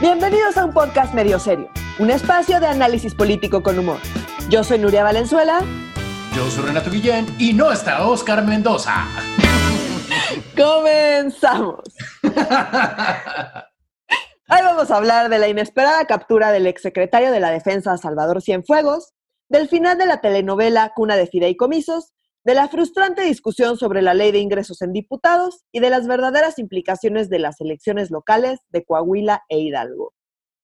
Bienvenidos a un podcast medio serio, un espacio de análisis político con humor. Yo soy Nuria Valenzuela. Yo soy Renato Guillén y no está Oscar Mendoza. Comenzamos. Hoy vamos a hablar de la inesperada captura del exsecretario de la Defensa Salvador Cienfuegos, del final de la telenovela Cuna de Fideicomisos, de la frustrante discusión sobre la ley de ingresos en diputados y de las verdaderas implicaciones de las elecciones locales de Coahuila e Hidalgo.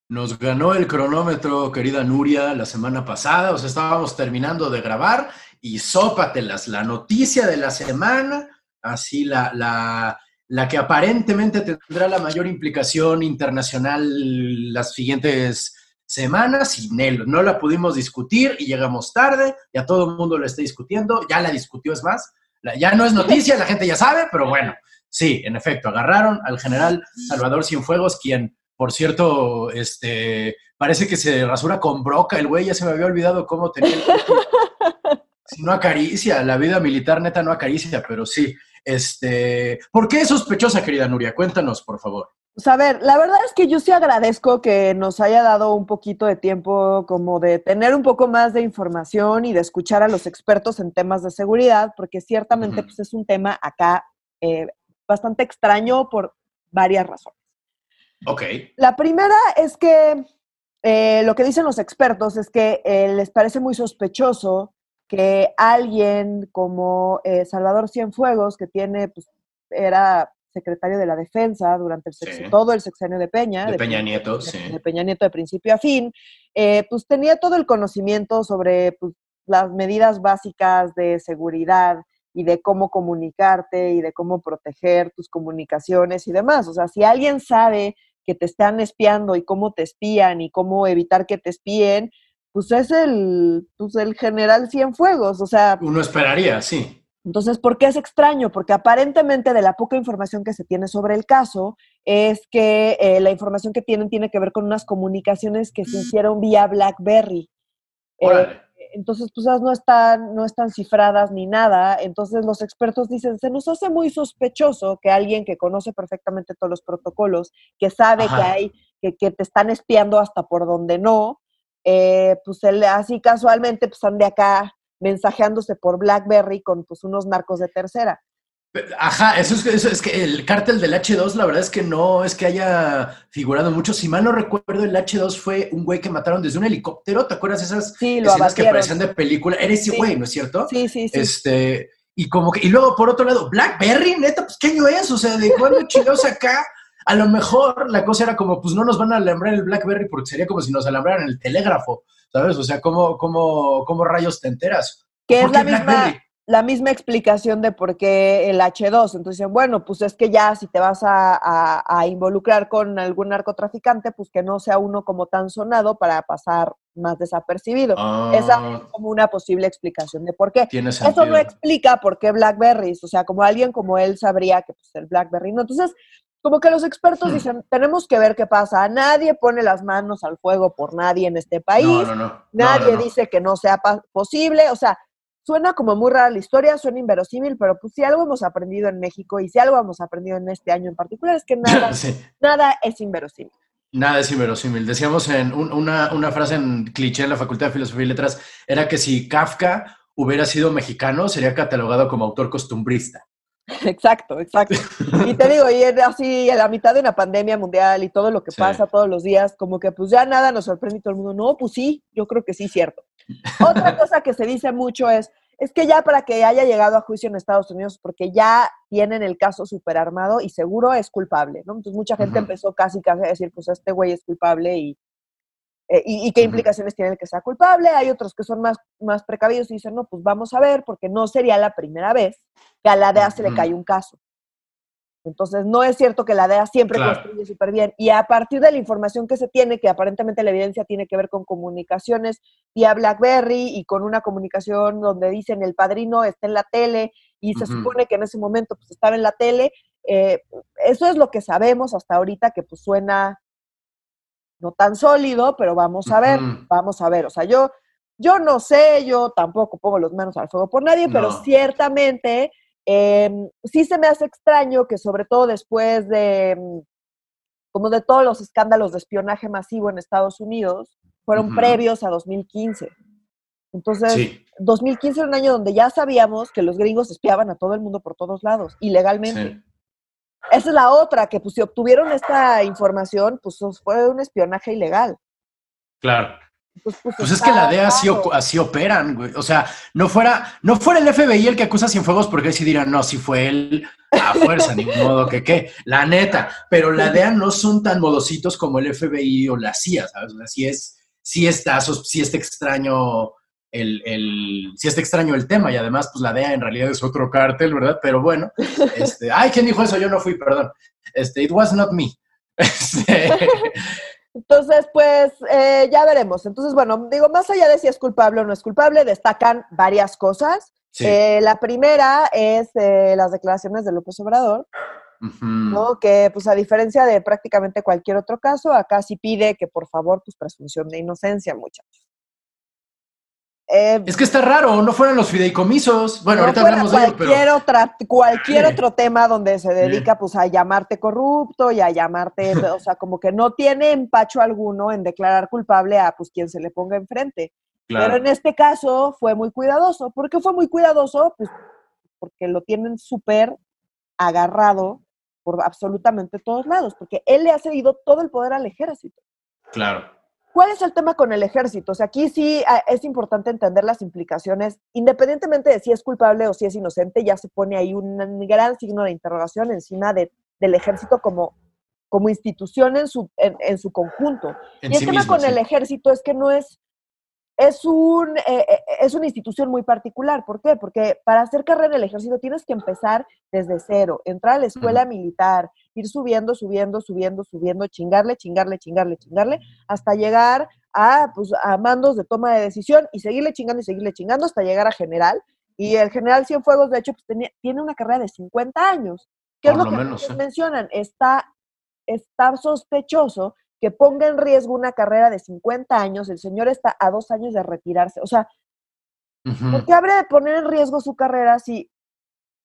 Nos ganó el cronómetro, querida Nuria, la semana pasada, o sea, estábamos terminando de grabar y sópatelas, la noticia de la semana, así la, la, la que aparentemente tendrá la mayor implicación internacional las siguientes semanas y no la pudimos discutir y llegamos tarde, ya todo el mundo lo está discutiendo, ya la discutió es más, ya no es noticia, la gente ya sabe, pero bueno, sí, en efecto, agarraron al general Salvador Cienfuegos, quien, por cierto, este, parece que se rasura con broca, el güey ya se me había olvidado cómo tenía el... si no acaricia, la vida militar neta no acaricia, pero sí. Este, ¿Por qué es sospechosa, querida Nuria? Cuéntanos, por favor. Pues a ver, la verdad es que yo sí agradezco que nos haya dado un poquito de tiempo como de tener un poco más de información y de escuchar a los expertos en temas de seguridad, porque ciertamente pues, es un tema acá eh, bastante extraño por varias razones. Ok. La primera es que eh, lo que dicen los expertos es que eh, les parece muy sospechoso que alguien como Salvador Cienfuegos, que tiene, pues, era secretario de la Defensa durante el todo el sexenio de Peña. De, Peña Nieto, de, sí. De Peña Nieto de principio a fin, eh, pues tenía todo el conocimiento sobre pues, las medidas básicas de seguridad y de cómo comunicarte y de cómo proteger tus comunicaciones y demás. O sea, si alguien sabe que te están espiando y cómo te espían y cómo evitar que te espíen, pues es el, pues el general Cienfuegos, o sea... Uno esperaría, sí. Entonces, ¿por qué es extraño? Porque aparentemente de la poca información que se tiene sobre el caso es que eh, la información que tienen tiene que ver con unas comunicaciones que se hicieron vía BlackBerry. Eh, entonces, pues no están, no están cifradas ni nada. Entonces, los expertos dicen, se nos hace muy sospechoso que alguien que conoce perfectamente todos los protocolos, que sabe que hay, que, que, te están espiando hasta por donde no, eh, pues él, así casualmente, pues ande acá mensajeándose por BlackBerry con pues unos narcos de tercera. Ajá, eso es, eso es que el cártel del H2, la verdad es que no es que haya figurado mucho. Si mal no recuerdo, el H2 fue un güey que mataron desde un helicóptero. ¿Te acuerdas esas sí, escenas que parecían de película? Era ese güey, ¿no es cierto? Sí, sí, sí. Este, y como que, y luego por otro lado, BlackBerry, neta, pues qué año es, o sea, de cuándo chidos acá. A lo mejor la cosa era como, pues no nos van a alambrar el BlackBerry porque sería como si nos alambraran el telégrafo, ¿sabes? O sea, ¿cómo, cómo, cómo rayos te enteras? Que es la misma, la misma explicación de por qué el H2. Entonces, bueno, pues es que ya si te vas a, a, a, involucrar con algún narcotraficante, pues que no sea uno como tan sonado para pasar más desapercibido. Ah, Esa es como una posible explicación de por qué. Tiene Eso no explica por qué Blackberries, o sea, como alguien como él sabría que pues, el Blackberry no. Entonces, como que los expertos dicen, tenemos que ver qué pasa. Nadie pone las manos al fuego por nadie en este país. No, no, no. Nadie dice que no sea posible. O sea, suena como muy rara la historia, suena inverosímil, pero pues si algo hemos aprendido en México y si algo hemos aprendido en este año en particular es que nada, sí. nada es inverosímil. Nada es inverosímil. Decíamos en un, una, una frase en cliché en la Facultad de Filosofía y Letras, era que si Kafka hubiera sido mexicano, sería catalogado como autor costumbrista. Exacto, exacto. Y te digo, y así a la mitad de una pandemia mundial y todo lo que sí. pasa todos los días, como que pues ya nada nos sorprende y todo el mundo, no, pues sí, yo creo que sí, cierto. Otra cosa que se dice mucho es, es que ya para que haya llegado a juicio en Estados Unidos, porque ya tienen el caso superarmado y seguro es culpable, ¿no? Entonces mucha gente uh -huh. empezó casi, casi a decir, pues este güey es culpable y, eh, y, y, qué implicaciones tiene el que sea culpable. Hay otros que son más, más precavidos y dicen, no, pues vamos a ver, porque no sería la primera vez que a la DEA se le cae un caso. Entonces, no es cierto que la DEA siempre claro. construye súper bien. Y a partir de la información que se tiene, que aparentemente la evidencia tiene que ver con comunicaciones vía BlackBerry y con una comunicación donde dicen el padrino está en la tele y se uh -huh. supone que en ese momento pues, estaba en la tele, eh, eso es lo que sabemos hasta ahorita, que pues suena no tan sólido, pero vamos a ver, uh -huh. vamos a ver. O sea, yo, yo no sé, yo tampoco pongo los manos al fuego por nadie, no. pero ciertamente eh, sí se me hace extraño que sobre todo después de, como de todos los escándalos de espionaje masivo en Estados Unidos, fueron previos a 2015. Entonces, 2015 era un año donde ya sabíamos que los gringos espiaban a todo el mundo por todos lados, ilegalmente. Esa es la otra, que pues si obtuvieron esta información, pues fue un espionaje ilegal. Claro. Pues, pues, es que la DEA así, operan, güey. O sea, no fuera, no fuera el FBI el que acusa Cienfuegos porque si dirán, no, si fue él a fuerza, ni modo que qué. La neta. Pero la DEA no son tan modositos como el FBI o la CIA, ¿sabes? O sea, sí es, sí está, sí está extraño el, el, sí está extraño el tema y además, pues la DEA en realidad es otro cártel, ¿verdad? Pero bueno, este, ay, ¿quién dijo eso? Yo no fui, perdón. Este, it was not me. Este, entonces, pues eh, ya veremos. Entonces, bueno, digo, más allá de si es culpable o no es culpable, destacan varias cosas. Eh, la primera es eh, las declaraciones de López Obrador, ¿no? que pues a diferencia de prácticamente cualquier otro caso, acá sí pide que por favor, pues presunción de inocencia, muchachos. Eh, es que está raro, no fueran los fideicomisos. Bueno, ahorita hablamos de ello, pero... Otra, cualquier otro tema donde se dedica pues a llamarte corrupto y a llamarte, o sea, como que no tiene empacho alguno en declarar culpable a pues quien se le ponga enfrente. Pero en este caso fue muy cuidadoso. ¿Por qué fue muy cuidadoso? Pues porque lo tienen súper agarrado por absolutamente todos lados, porque él le ha cedido todo el poder al ejército. Claro. ¿Cuál es el tema con el ejército? O sea, aquí sí ah, es importante entender las implicaciones, independientemente de si es culpable o si es inocente, ya se pone ahí un gran signo de interrogación encima de, del ejército como, como institución en su, en, su conjunto. y el tema con el ejército es que no es, es, un, eh, eh, es una institución muy particular. ¿Por qué? Porque para hacer carrera en el ejército tienes que empezar desde cero, entrar a la escuela militar, ir subiendo, subiendo, subiendo, subiendo, chingarle, chingarle, chingarle, chingarle, hasta llegar a, pues, a mandos de toma de decisión y seguirle chingando y seguirle chingando hasta llegar a general. Y el general Cienfuegos, de hecho, pues, tiene una carrera de 50 años. ¿Qué es lo, que mencionan? Está, está sospechoso que ponga en riesgo una carrera de 50 años, el señor está a dos años de retirarse. O sea, ¿por qué habría de poner en riesgo su carrera si,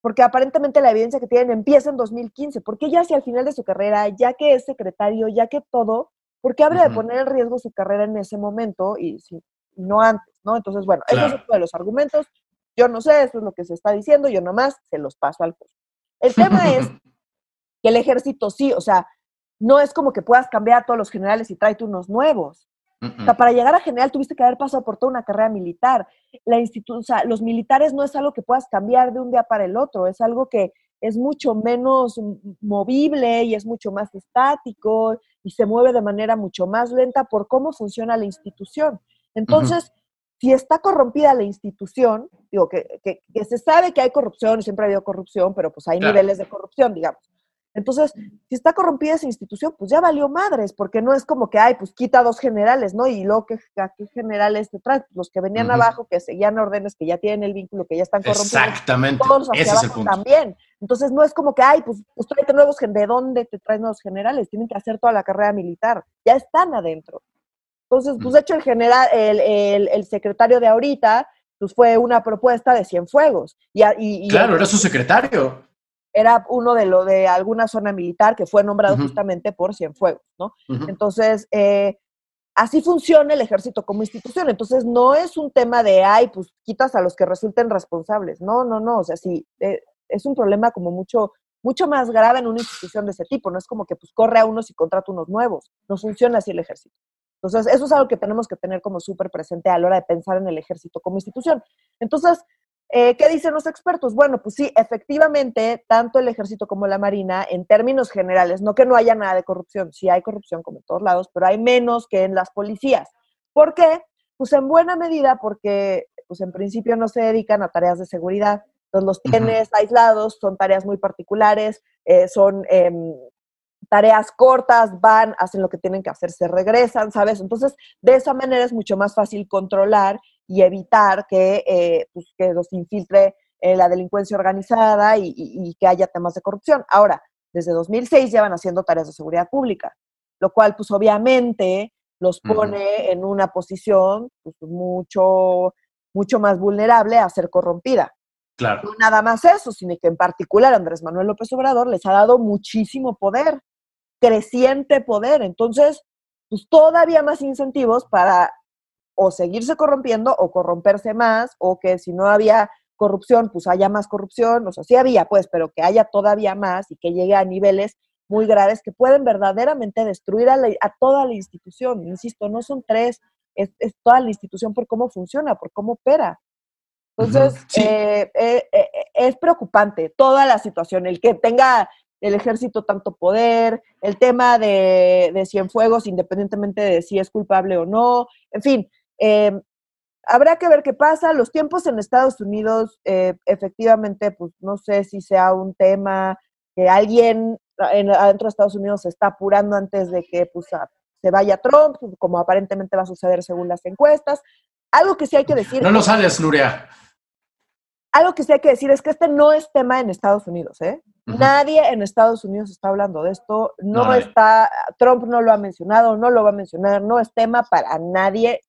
porque aparentemente la evidencia que tienen empieza en 2015? ¿Por qué ya si al final de su carrera, ya que es secretario, ya que todo, ¿por qué habría de poner en riesgo su carrera en ese momento y si, no antes, ¿no? Entonces, bueno, eso es uno de los argumentos. Yo no sé, eso es lo que se está diciendo, yo nomás se los paso al curso. El tema es que el ejército sí, o sea, no es como que puedas cambiar a todos los generales y tráete unos nuevos. O sea, para llegar a general tuviste que haber pasado por toda una carrera militar. La o sea, los militares no es algo que puedas cambiar de un día para el otro, es algo que es mucho menos movible y es mucho más estático y se mueve de manera mucho más lenta por cómo funciona la institución. Entonces, si está corrompida la institución, digo que, que, se sabe que hay corrupción, siempre ha habido corrupción, pero pues hay niveles de corrupción, digamos. Entonces, si está corrompida esa institución, pues ya valió madres, porque no es como que, ay, pues quita dos generales, ¿no? Y luego, ¿qué, qué generales te traes? Los que venían abajo, que seguían órdenes, que ya tienen el vínculo, que ya están corrompidos. Exactamente. Todos Ese es el punto. también. Entonces, no es como que, ay, pues, pues tráete nuevos, ¿de dónde te traes nuevos generales? Tienen que hacer toda la carrera militar. Ya están adentro. Entonces, pues, de hecho, el general, el, el, el secretario de ahorita, pues fue una propuesta de Cienfuegos. Y, y, claro, era su secretario era uno de lo de alguna zona militar que fue nombrado justamente por Cienfuegos, ¿no? Entonces, eh, así funciona el ejército como institución. Entonces, no es un tema de, ay, pues quitas a los que resulten responsables. No, no, no. O sea, sí, eh, es un problema como mucho, mucho más grave en una institución de ese tipo. No es como que pues corre a unos y contrata unos nuevos. No funciona así el ejército. Entonces, eso es algo que tenemos que tener como súper presente a la hora de pensar en el ejército como institución. Entonces, eh, ¿Qué dicen los expertos? Bueno, pues sí, efectivamente, tanto el ejército como la marina, en términos generales, no que no haya nada de corrupción, sí hay corrupción como en todos lados, pero hay menos que en las policías. ¿Por qué? Pues en buena medida porque, pues en principio no se dedican a tareas de seguridad, entonces los tienes aislados, son tareas muy particulares, eh, son em, tareas cortas, van, hacen lo que tienen que hacer, se regresan, ¿sabes? Entonces, de esa manera es mucho más fácil controlar y evitar que, eh, pues, que los infiltre eh, la delincuencia organizada y, que haya temas de corrupción. Ahora, desde 2006 llevan haciendo tareas de seguridad pública, lo cual, pues obviamente, los pone en una posición pues, mucho, mucho más vulnerable a ser corrompida. Claro. No nada más eso, sino que en particular Andrés Manuel López Obrador les ha dado muchísimo poder. creciente poder. Entonces, pues todavía más incentivos para o seguirse corrompiendo o corromperse más, o que si no había corrupción, pues haya más corrupción, o sea, sí había, pues, pero que haya todavía más y que llegue a niveles muy graves que pueden verdaderamente destruir a, toda la institución. Insisto, no son tres, es, toda la institución por cómo funciona, por cómo opera. Entonces, eh, eh, eh, es preocupante toda la situación, el que tenga el ejército tanto poder, el tema de, de Cienfuegos, independientemente de si es culpable o no, en fin, em, habrá que ver qué pasa. Los tiempos en Estados Unidos, eh, efectivamente, pues no sé si sea un tema que alguien en, adentro de Estados Unidos se está apurando antes de que pues, se vaya Trump, como aparentemente va a suceder según las encuestas. Algo que sí hay que decir. No lo sales, Nuria. Algo que sí hay que decir es que este no es tema en Estados Unidos, ¿eh? Nadie en Estados Unidos está hablando de esto, no está, Trump no lo ha mencionado, no lo va a mencionar, no es tema para nadie.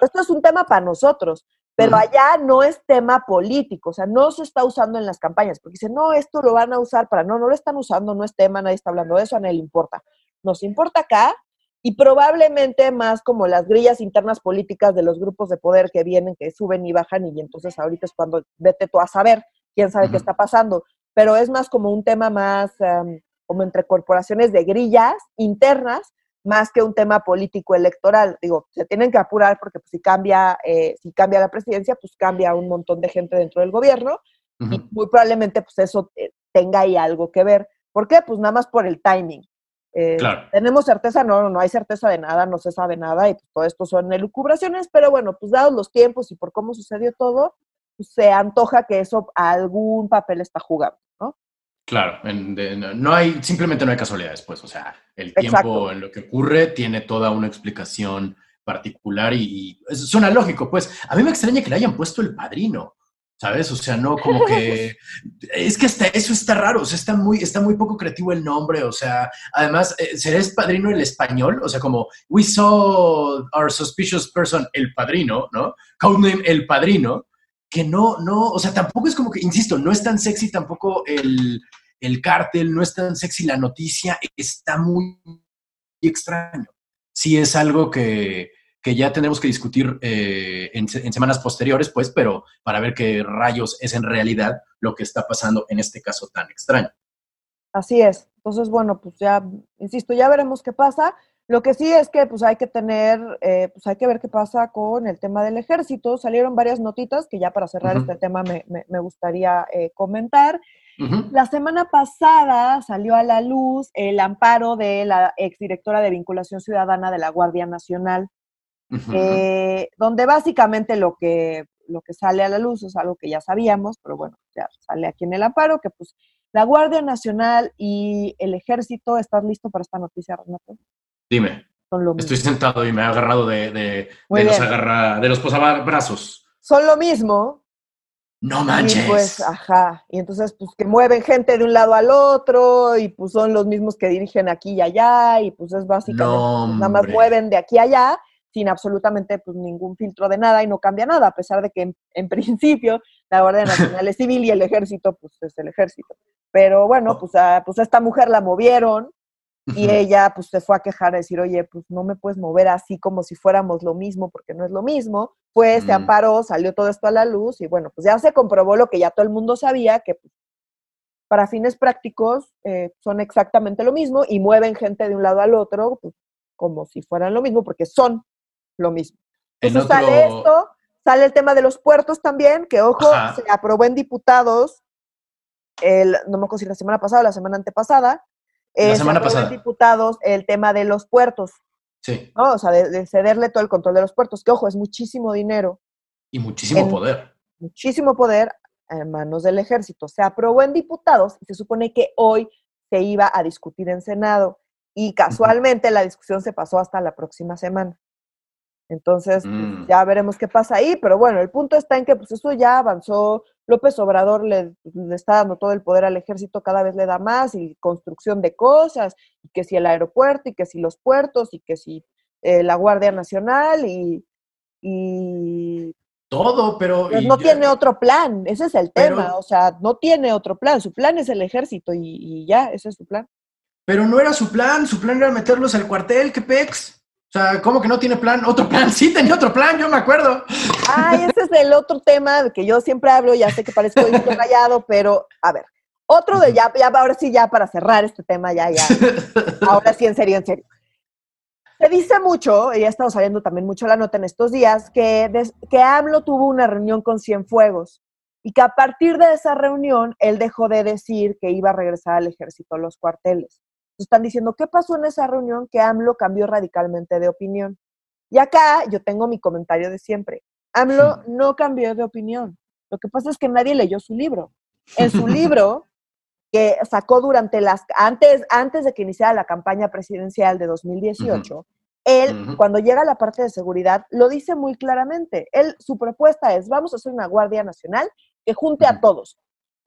Esto es un tema para nosotros, pero allá no es tema político, o sea, no se está usando en las campañas, porque dicen, no, esto lo van a usar para, no, no lo están usando, no es tema, nadie está hablando de eso, a nadie le importa. Nos importa acá y probablemente más como las grillas internas políticas de los grupos de poder que vienen, que suben y bajan, y entonces ahorita es cuando vete tú a saber quién sabe qué está pasando, pero es más como un tema más em, como entre corporaciones de grillas internas, más que un tema político electoral. Digo, se tienen que apurar porque pues, si, cambia, eh, si cambia la presidencia, pues cambia un montón de gente dentro del gobierno y muy probablemente pues eso eh, tenga ahí algo que ver. ¿Por qué? Pues nada más por el timing. Eh, ¿Tenemos certeza? No, no hay certeza de nada, no se sabe nada y pues, todo esto son elucubraciones, pero bueno, pues dados los tiempos y por cómo sucedió todo, pues, se antoja que eso algún papel está jugando, Claro, no hay, simplemente no hay casualidades, pues, o sea, el tiempo en lo que ocurre tiene toda una explicación particular y, suena lógico, pues. A mí me extraña que le hayan puesto el padrino, ¿sabes? O sea, no como que... es que hasta eso está raro, o sea, está muy, está muy poco creativo el nombre, o sea, además, eh, ¿será padrino el español? O sea, como, we saw our suspicious person, el padrino, ¿no? Codename el padrino, que no, no, o sea, tampoco es como que, insisto, no es tan sexy tampoco el, el cártel, no es tan sexy la noticia, está muy extraño. Sí es algo que, ya tendremos que discutir eh, en, semanas posteriores, pues, pero para ver qué rayos es en realidad lo que está pasando en este caso tan extraño. Así es. Entonces, bueno, pues ya, insisto, ya veremos qué pasa. Lo que sí es que pues hay que tener, eh, pues hay que ver qué pasa con el tema del ejército. Salieron varias notitas que ya para cerrar este tema me, gustaría eh, comentar. La semana pasada salió a la luz el amparo de la exdirectora de vinculación ciudadana de la Guardia Nacional, eh, donde básicamente lo que, lo que sale a la luz es algo que ya sabíamos, pero bueno, ya sale aquí en el amparo, que pues la Guardia Nacional y el ejército, ¿estás listo para esta noticia, Renato? Dime. Estoy sentado y me he agarrado de, de, los, agarra, de los posabrazos. Son lo mismo. No manches. Y pues, ajá. Y entonces, pues que mueven gente de un lado al otro y pues son los mismos que dirigen aquí y allá y pues es básicamente, pues, nada más mueven de aquí a allá sin absolutamente pues ningún filtro de nada y no cambia nada, a pesar de que en, principio la Guardia Nacional es civil y el ejército pues es el ejército. Pero bueno, pues a, pues a esta mujer la movieron y ella pues se fue a quejar a decir, oye, pues no me puedes mover así como si fuéramos lo mismo, porque no es lo mismo. Fue, se mm. amparó, salió todo esto a la luz y bueno, pues ya se comprobó lo que ya todo el mundo sabía, que pues, para fines prácticos eh, son exactamente lo mismo y mueven gente de un lado al otro pues, como si fueran lo mismo, porque son lo mismo. Entonces sale esto, sale el tema de los puertos también, que ojo, se aprobó en diputados, el, no me acuerdo si la semana pasada o la semana antepasada, la semana pasada. diputados el tema de los puertos. Sí. O sea, de, cederle todo el control de los puertos, que ojo, es muchísimo dinero. Y muchísimo poder. Muchísimo poder en manos del ejército. Se aprobó en diputados y se supone que hoy se iba a discutir en Senado. Y casualmente la discusión se pasó hasta la próxima semana. Entonces, pues, mm. ya veremos qué pasa ahí, pero bueno, el punto está en que pues eso ya avanzó, López Obrador le, está dando todo el poder al ejército, cada vez le da más, y construcción de cosas, y que si el aeropuerto, y que si los puertos, y que si eh, la Guardia Nacional, y... todo, pero... Pues, no tiene otro plan, ese es el tema, o sea, no tiene otro plan, su plan es el ejército y, y ya, ese es su plan. pero no era su plan, su plan era meterlos al cuartel, ¿qué pex? O sea, ¿cómo que no tiene plan? ¿Otro plan? Sí, tenía otro plan, yo me acuerdo. Ay, ese es el otro tema que yo siempre hablo, ya sé que parezco rayado, pero a ver, otro de ya, ya, ahora sí, ya para cerrar este tema, ya, ya, ahora sí, en serio, en serio. Se dice mucho, y ha estado saliendo también mucho la nota en estos días, que, que AMLO tuvo una reunión con Cienfuegos y que a partir de esa reunión él dejó de decir que iba a regresar al ejército a los cuarteles. Están diciendo, ¿qué pasó en esa reunión que AMLO cambió radicalmente de opinión? Y acá yo tengo mi comentario de siempre. AMLO no cambió de opinión. Lo que pasa es que nadie leyó su libro. En su libro, que sacó durante las, antes, antes de que iniciara la campaña presidencial de 2018, él, cuando llega a la parte de seguridad, lo dice muy claramente. Él, su propuesta es, vamos a hacer una Guardia Nacional que junte a todos,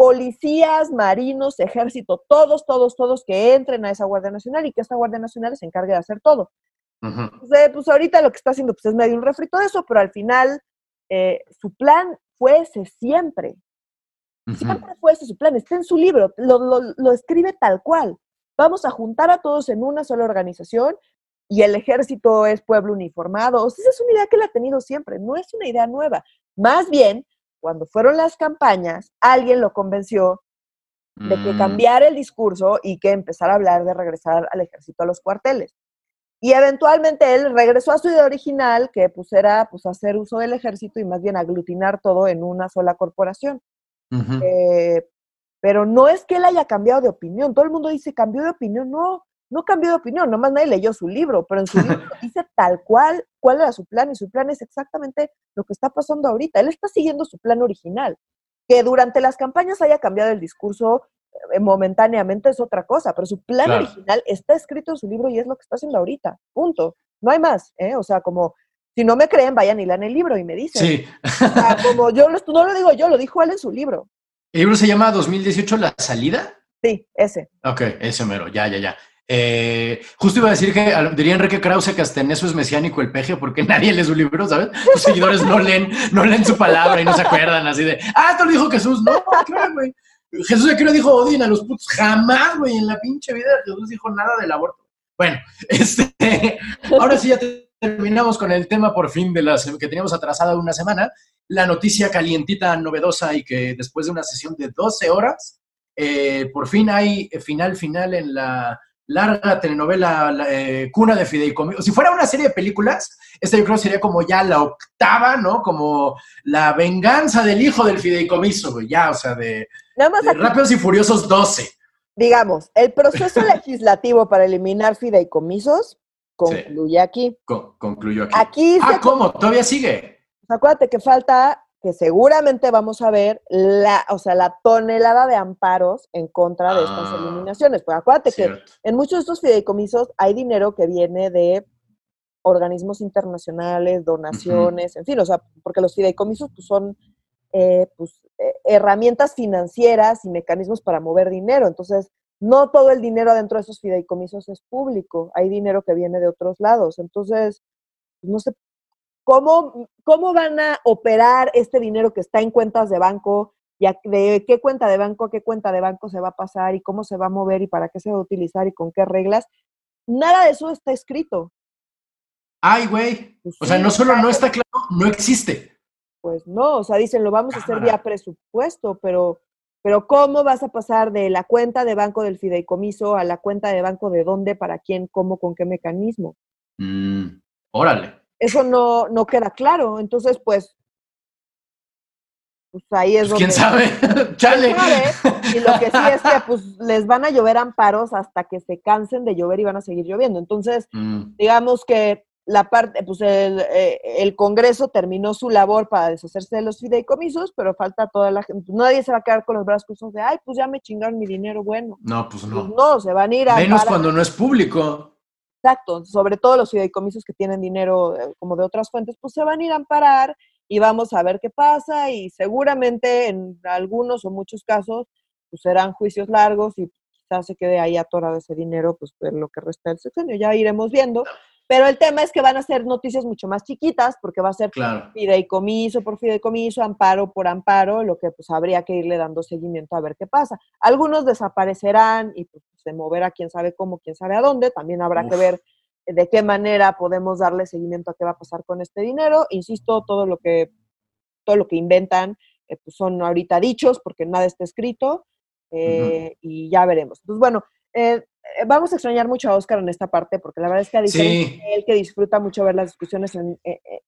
policías, marinos, ejército, todos, todos, todos que entren a esa Guardia Nacional y que esa Guardia Nacional se encargue de hacer todo. pues ahorita lo que está haciendo pues, es medio un refrito de eso, pero al final eh, su plan fue ese siempre. Siempre fue ese su plan, está en su libro, lo, lo, escribe tal cual. Vamos a juntar a todos en una sola organización y el ejército es pueblo uniformado. O sea, esa es una idea que él ha tenido siempre, no es una idea nueva. Más bien, cuando fueron las campañas, alguien lo convenció de que mm. cambiara el discurso y que empezara a hablar de regresar al ejército a los cuarteles. Y eventualmente él regresó a su idea original, que pues era pues, hacer uso del ejército y más bien aglutinar todo en una sola corporación. Eh, pero no es que él haya cambiado de opinión. Todo el mundo dice, cambió de opinión. No, no cambió de opinión, nomás nadie leyó su libro, pero en su libro dice tal cual cuál era su plan y su plan es exactamente lo que está pasando ahorita. Él está siguiendo su plan original. Que durante las campañas haya cambiado el discurso eh, momentáneamente es otra cosa, pero su plan original está escrito en su libro y es lo que está haciendo ahorita. Punto. No hay más, ¿eh? O sea, como si no me creen, vayan y lean el libro y me dicen. Sí. como yo no lo digo yo, lo dijo él en su libro. ¿El libro se llama 2018 La Salida? Sí, ese. Ok, ese mero, ya, ya, ya. Eh, justo iba a decir que diría Enrique Krause que hasta en eso es mesiánico el peje porque nadie lee su libro, ¿sabes? Sus seguidores no leen, no leen su palabra y no se acuerdan así de, ah, esto lo dijo Jesús. No, claro. Jesús de lo dijo Odin a los putos. Jamás, güey, en la pinche vida Jesús dijo nada del aborto. Bueno, este, ahora sí ya terminamos con el tema por fin de las que teníamos atrasada una semana. La noticia calientita, novedosa y que después de una sesión de 12 horas, eh, por fin hay final final en la larga telenovela eh, Cuna de Fideicomiso. Si fuera una serie de películas, esta yo creo sería como ya la octava, ¿no? Como la venganza del hijo del fideicomiso, ya, o sea, de, Rápidos y Furiosos 12. Digamos, el proceso legislativo para eliminar fideicomisos concluye aquí. concluyó aquí. aquí ah, ¿cómo? ¿Todavía sigue? Acuérdate que falta que seguramente vamos a ver la, o sea, la tonelada de amparos en contra de estas ah, eliminaciones. Pues acuérdate que en muchos de estos fideicomisos hay dinero que viene de organismos internacionales, donaciones, en fin, o sea, porque los fideicomisos pues, son eh, pues, eh, herramientas financieras y mecanismos para mover dinero. Entonces, no todo el dinero dentro de esos fideicomisos es público, hay dinero que viene de otros lados. Entonces, no sé ¿Cómo, ¿Cómo van a operar este dinero que está en cuentas de banco? ¿Y de qué cuenta de banco a qué cuenta de banco se va a pasar? ¿Y cómo se va a mover? ¿Y para qué se va a utilizar? ¿Y con qué reglas? Nada de eso está escrito. Ay, güey. Pues o sea, no solo no está claro, no existe. Pues no, o sea, dicen, lo vamos a hacer vía presupuesto, pero, pero ¿cómo vas a pasar de la cuenta de banco del fideicomiso a la cuenta de banco de dónde, para quién, cómo, con qué mecanismo? Mm, órale eso no, no queda claro. Entonces, pues, pues ahí es pues, ¿Quién sabe? ¡Chale! Y lo que sí es que pues les van a llover amparos hasta que se cansen de llover y van a seguir lloviendo. Entonces, mm. digamos que la parte, pues el, eh, el, Congreso terminó su labor para deshacerse de los fideicomisos, pero falta toda la gente. Pues, nadie se va a quedar con los brazos cruzados de, ay, pues ya me chingaron mi dinero, bueno. No, pues no. Pues no, se van a ir a. Menos cuando no es público. Exacto, sobre todo los fideicomisos que tienen dinero eh, como de otras fuentes, pues se van a ir a amparar y vamos a ver qué pasa y seguramente en algunos o muchos casos pues serán juicios largos y quizás se quede ahí atorado ese dinero pues por lo que resta del sexenio, ya iremos viendo. Pero el tema es que van a ser noticias mucho más chiquitas porque va a ser fideicomiso por fideicomiso, amparo por amparo, lo que pues habría que irle dando seguimiento a ver qué pasa. Algunos desaparecerán y pues se moverá quién sabe cómo, quién sabe a dónde. También habrá que ver de qué manera podemos darle seguimiento a qué va a pasar con este dinero. Insisto, todo lo que, todo lo que inventan eh, pues son ahorita dichos porque nada está escrito eh, y ya veremos. Entonces, bueno, eh, vamos a extrañar mucho a Oscar en esta parte porque la verdad es que a diferencia él que disfruta mucho ver las discusiones en,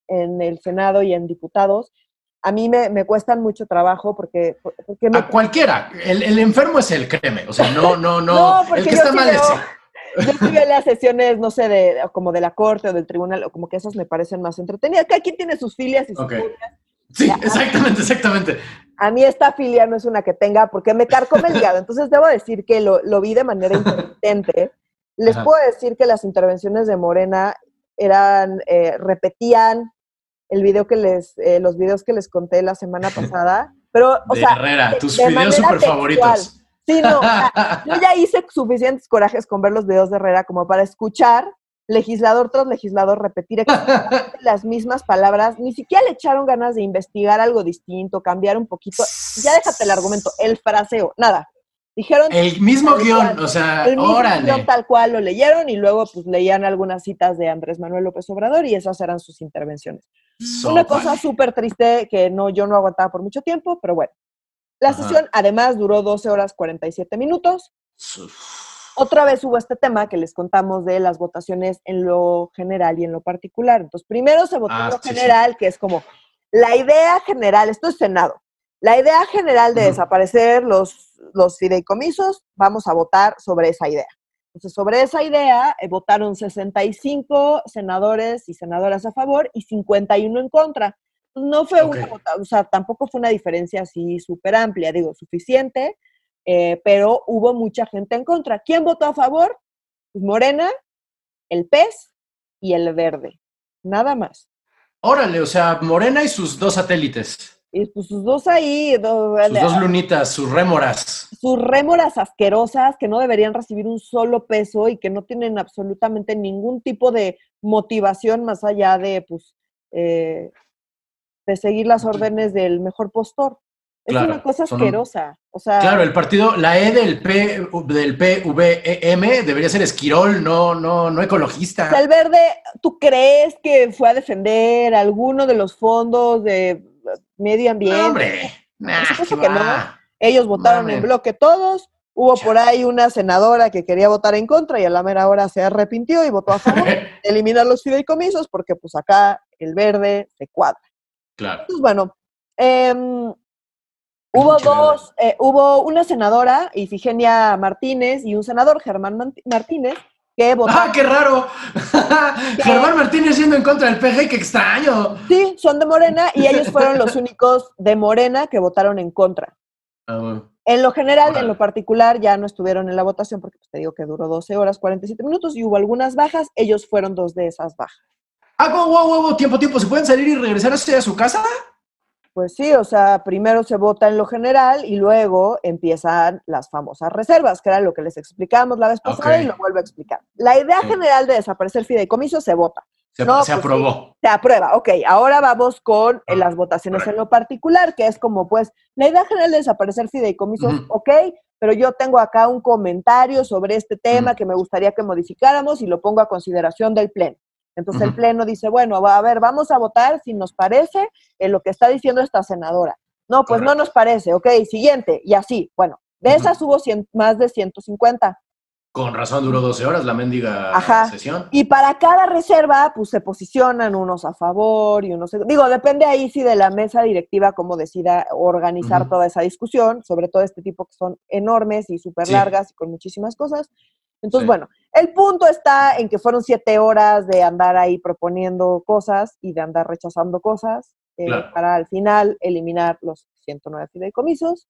en, el Senado y en diputados, a mí me, me cuestan mucho trabajo porque... porque a cualquiera, el, el, enfermo es el, créeme, o sea, no, no, no, no el que está mal es... Yo sí las sesiones, no sé, de, como de la corte o del tribunal, o como que esas me parecen más entretenidas. Cada quien tiene sus filias y sus okay. Sí, exactamente, exactamente. A mí esta filia no es una que tenga, porque me carcome el hígado. Entonces debo decir que lo, lo vi de manera intermitente. Les puedo decir que las intervenciones de Morena eran, eh, repetían el video que les, eh, los videos que les conté la semana pasada. Pero, o de sea, Herrera, tus videos súper favoritos. Sí, no, yo ya hice suficientes corajes con ver los videos de Herrera como para escuchar legislador tras legislador repetir las mismas palabras, ni siquiera le echaron ganas de investigar algo distinto, cambiar un poquito, ya déjate el argumento, el fraseo, nada. Dijeron el mismo guion, o sea, el mismo guion tal cual lo leyeron y luego pues leían algunas citas de Andrés Manuel López Obrador y esas eran sus intervenciones. Una cosa súper triste que no yo no aguantaba por mucho tiempo, pero bueno. La sesión además duró 12 horas 47 minutos. Otra vez hubo este tema que les contamos de las votaciones en lo general y en lo particular. Entonces, primero se votó en ah, lo general, que es como la idea general, esto es Senado, la idea general de desaparecer los, los fideicomisos, vamos a votar sobre esa idea. Entonces, sobre esa idea eh, votaron 65 senadores y senadoras a favor y 51 en contra. No fue una, o sea, tampoco fue una diferencia así súper amplia, digo, suficiente eh, pero hubo mucha gente en contra. ¿Quién votó a favor? Pues Morena, el PES y el Verde. Nada más. Órale, o sea, Morena y sus dos satélites. Y pues sus dos ahí. sus dos lunitas, sus rémoras. Sus rémoras asquerosas que no deberían recibir un solo peso y que no tienen absolutamente ningún tipo de motivación más allá de, pues, eh, de seguir las órdenes del mejor postor. Es una cosa asquerosa. O sea, claro, el partido, la E del P del PVM debería ser esquirol, no, no, no ecologista. el verde, ¿tú crees que fue a defender alguno de los fondos de medio ambiente? No, hombre, que no. Ellos votaron en bloque todos. Hubo por ahí una senadora que quería votar en contra y a la mera hora se arrepintió y votó a favor de eliminar los fideicomisos porque pues acá el verde se cuadra. Claro. Entonces, bueno, eh, Hubo dos, eh, hubo una senadora, Ifigenia Martínez, y un senador, Germán Martínez, que votaron. ¡Ah, qué raro! Germán Martínez siendo en contra del PG, qué extraño. Sí, son de Morena y ellos fueron los únicos de Morena que votaron en contra. Ah, en lo general, en lo particular, ya no estuvieron en la votación porque pues, te digo que duró 12 horas 47 minutos y hubo algunas bajas. Ellos fueron dos de esas bajas. Ah, wow, wow, wow, tiempo, tiempo. ¿Se pueden salir y regresar a su casa? Pues sí, o sea, primero se vota en lo general y luego empiezan las famosas reservas, que era lo que les explicamos la vez pasada y lo vuelvo a explicar. La idea general de desaparecer fideicomiso se vota. Se, pues aprobó. se aprueba, ok. Ahora vamos con eh, ah, las votaciones en lo particular, que es como, pues, la idea general de desaparecer fideicomisos, ok, pero yo tengo acá un comentario sobre este tema que me gustaría que modificáramos y lo pongo a consideración del Pleno. Entonces el Pleno dice, bueno, a ver, vamos a votar si nos parece en lo que está diciendo esta senadora. No, pues no nos parece, ok, siguiente, y así. Bueno, de esas hubo más de 150. Con razón duró 12 horas la mendiga sesión. Y para cada reserva, pues se posicionan unos a favor y unos... Digo, depende ahí sí de la mesa directiva cómo decida organizar toda esa discusión, sobre todo este tipo que son enormes y súper largas y con muchísimas cosas. Entonces, bueno, el punto está en que fueron siete horas de andar ahí proponiendo cosas y de andar rechazando cosas eh, para al final eliminar los 109 fideicomisos.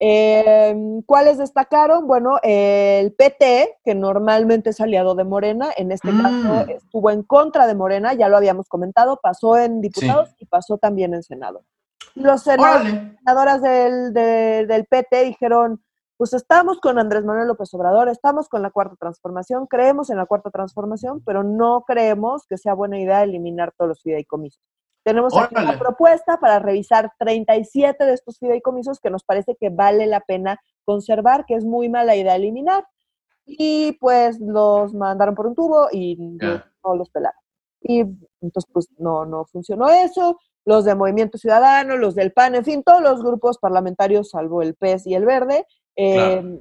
Em, ¿Cuáles destacaron? Bueno, el PT, que normalmente es aliado de Morena, en este caso mm. estuvo en contra de Morena, ya lo habíamos comentado, pasó en diputados y pasó también en Senado. Los senadores del, del PT dijeron, pues estamos con Andrés Manuel López Obrador, estamos con la cuarta transformación, creemos en la cuarta transformación, pero no creemos que sea buena idea eliminar todos los fideicomisos. Tenemos aquí una propuesta para revisar 37 de estos fideicomisos que nos parece que vale la pena conservar, que es muy mala idea eliminar. y pues los mandaron por un tubo y no los pelaron. Y entonces pues no, no funcionó eso. Los de Movimiento Ciudadano, los del PAN, en fin, todos los grupos parlamentarios, salvo el PES y el Verde, eh,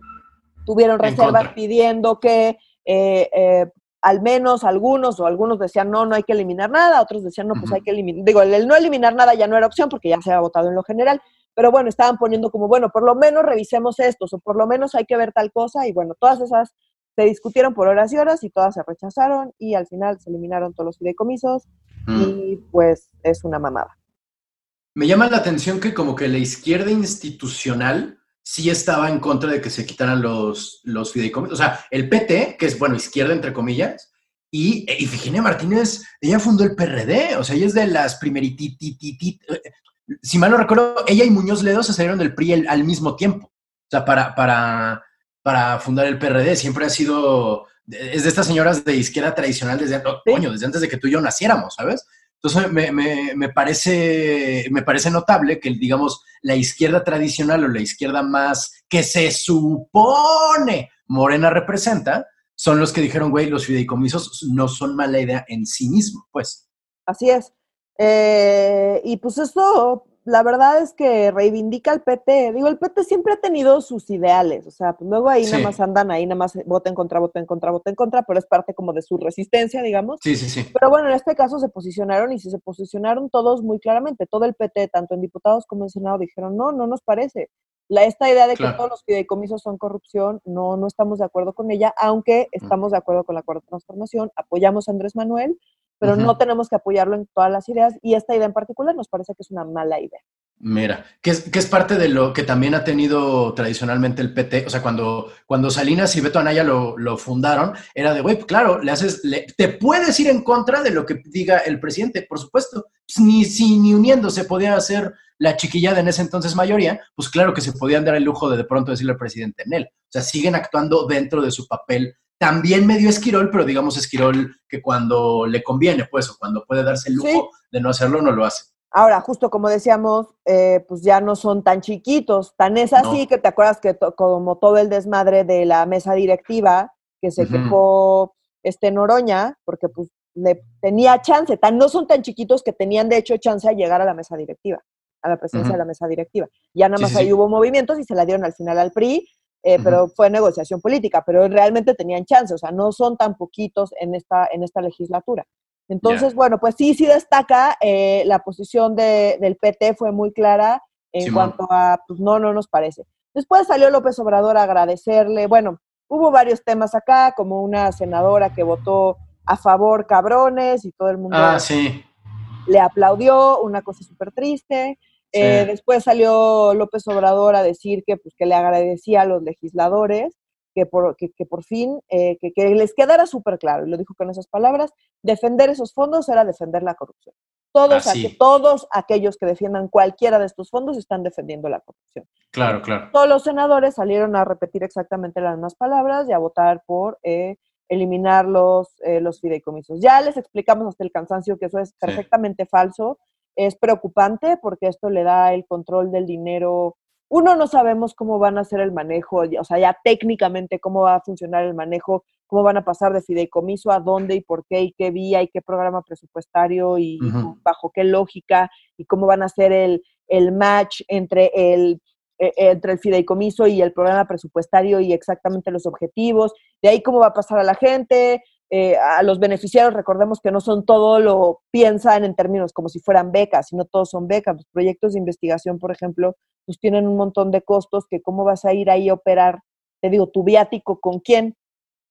tuvieron reservas pidiendo que eh, eh, al menos algunos o algunos decían no, no hay que eliminar nada, otros decían no, pues hay que eliminar. Digo, el, no eliminar nada ya no era opción porque ya se ha votado en lo general, pero bueno, estaban poniendo como, bueno, por lo menos revisemos estos o por lo menos hay que ver tal cosa y bueno, todas esas se discutieron por horas y horas y todas se rechazaron y al final se eliminaron todos los fideicomisos y pues es una mamada. Me llama la atención que como que la izquierda institucional sí estaba en contra de que se quitaran los, los fideicomisos. O sea, el PT, que es, bueno, izquierda entre comillas, y Ifigenia Martínez, ella fundó el PRD, o sea, ella es de las primerititit. Si mal no recuerdo, ella y Muñoz Ledo se salieron del PRI al mismo tiempo. O sea, para, para, para fundar el PRD, siempre ha sido, es de estas señoras de izquierda tradicional desde, coño, desde antes de que tú y yo naciéramos, ¿sabes? Entonces me, parece, me parece notable que, digamos, la izquierda tradicional o la izquierda más que se supone Morena representa, son los que dijeron, güey, los fideicomisos no son mala idea en sí mismo, pues. Así es. Eh, y pues esto la verdad es que reivindica al PT. Digo, el PT siempre ha tenido sus ideales, o sea, pues luego ahí nada más andan, ahí nada más voten contra, voten contra, voten contra, pero es parte como de su resistencia, digamos. Sí, sí, sí. Pero bueno, en este caso se posicionaron y se posicionaron todos muy claramente. Todo el PT, tanto en diputados como en Senado, dijeron, no, no nos parece. La, esta idea de que todos los fideicomisos son corrupción, no, no estamos de acuerdo con ella, aunque estamos de acuerdo con la cuarta transformación, apoyamos a Andrés Manuel, pero no tenemos que apoyarlo en todas las ideas y esta idea en particular nos parece que es una mala idea. Mira, que es, que es parte de lo que también ha tenido tradicionalmente el PT, o sea, cuando, cuando Salinas y Beto Anaya lo, lo fundaron, era de, güey, claro, le haces, te puedes ir en contra de lo que diga el presidente, por supuesto, pues ni si ni uniéndose podía hacer la chiquillada en ese entonces mayoría, pues claro que se podían dar el lujo de de pronto decirle al presidente en él. O sea, siguen actuando dentro de su papel también medio esquirol, pero digamos esquirol que cuando le conviene, pues, o cuando puede darse el lujo de no hacerlo, no lo hace. Ahora, justo como decíamos, eh, pues ya no son tan chiquitos. Tan es así que te acuerdas que como todo el desmadre de la mesa directiva, que se quejó este Noroña, porque pues le tenía chance, tan no son tan chiquitos que tenían de hecho chance a llegar a la mesa directiva, a la presencia de la mesa directiva. Ya nada más ahí hubo movimientos y se la dieron al final al PRI, eh, pero fue negociación política, pero realmente tenían chance, o sea, no son tan poquitos en esta, en esta legislatura. Entonces, bueno, pues sí, sí destaca, eh, la posición de, del PT fue muy clara en cuanto a, pues no, no nos parece. Después salió López Obrador a agradecerle, bueno, hubo varios temas acá, como una senadora que votó a favor cabrones y todo el mundo ah, sí. le aplaudió, una cosa súper triste. Eh, después salió López Obrador a decir que, pues, que le agradecía a los legisladores que por, que, por fin, eh, que, les quedara súper claro, y lo dijo con esas palabras, defender esos fondos era defender la corrupción. Todos, todos aquellos que defiendan cualquiera de estos fondos están defendiendo la corrupción. Claro, claro. Todos los senadores salieron a repetir exactamente las mismas palabras y a votar por eh, eliminar los, los fideicomisos. Ya les explicamos hasta el cansancio que eso es perfectamente falso es preocupante porque esto le da el control del dinero. Uno, no sabemos cómo van a hacer el manejo, o sea, ya técnicamente cómo va a funcionar el manejo, cómo van a pasar de fideicomiso a dónde y por qué y qué vía y qué programa presupuestario y bajo qué lógica y cómo van a hacer el, el match entre el, e, entre el fideicomiso y el programa presupuestario y exactamente los objetivos, de ahí cómo va a pasar a la gente, eh, a los beneficiarios, recordemos que no son todo lo piensan en términos como si fueran becas, sino todos son becas. Los proyectos de investigación, por ejemplo, pues tienen un montón de costos que cómo vas a ir ahí a operar, te digo, tu viático con quién.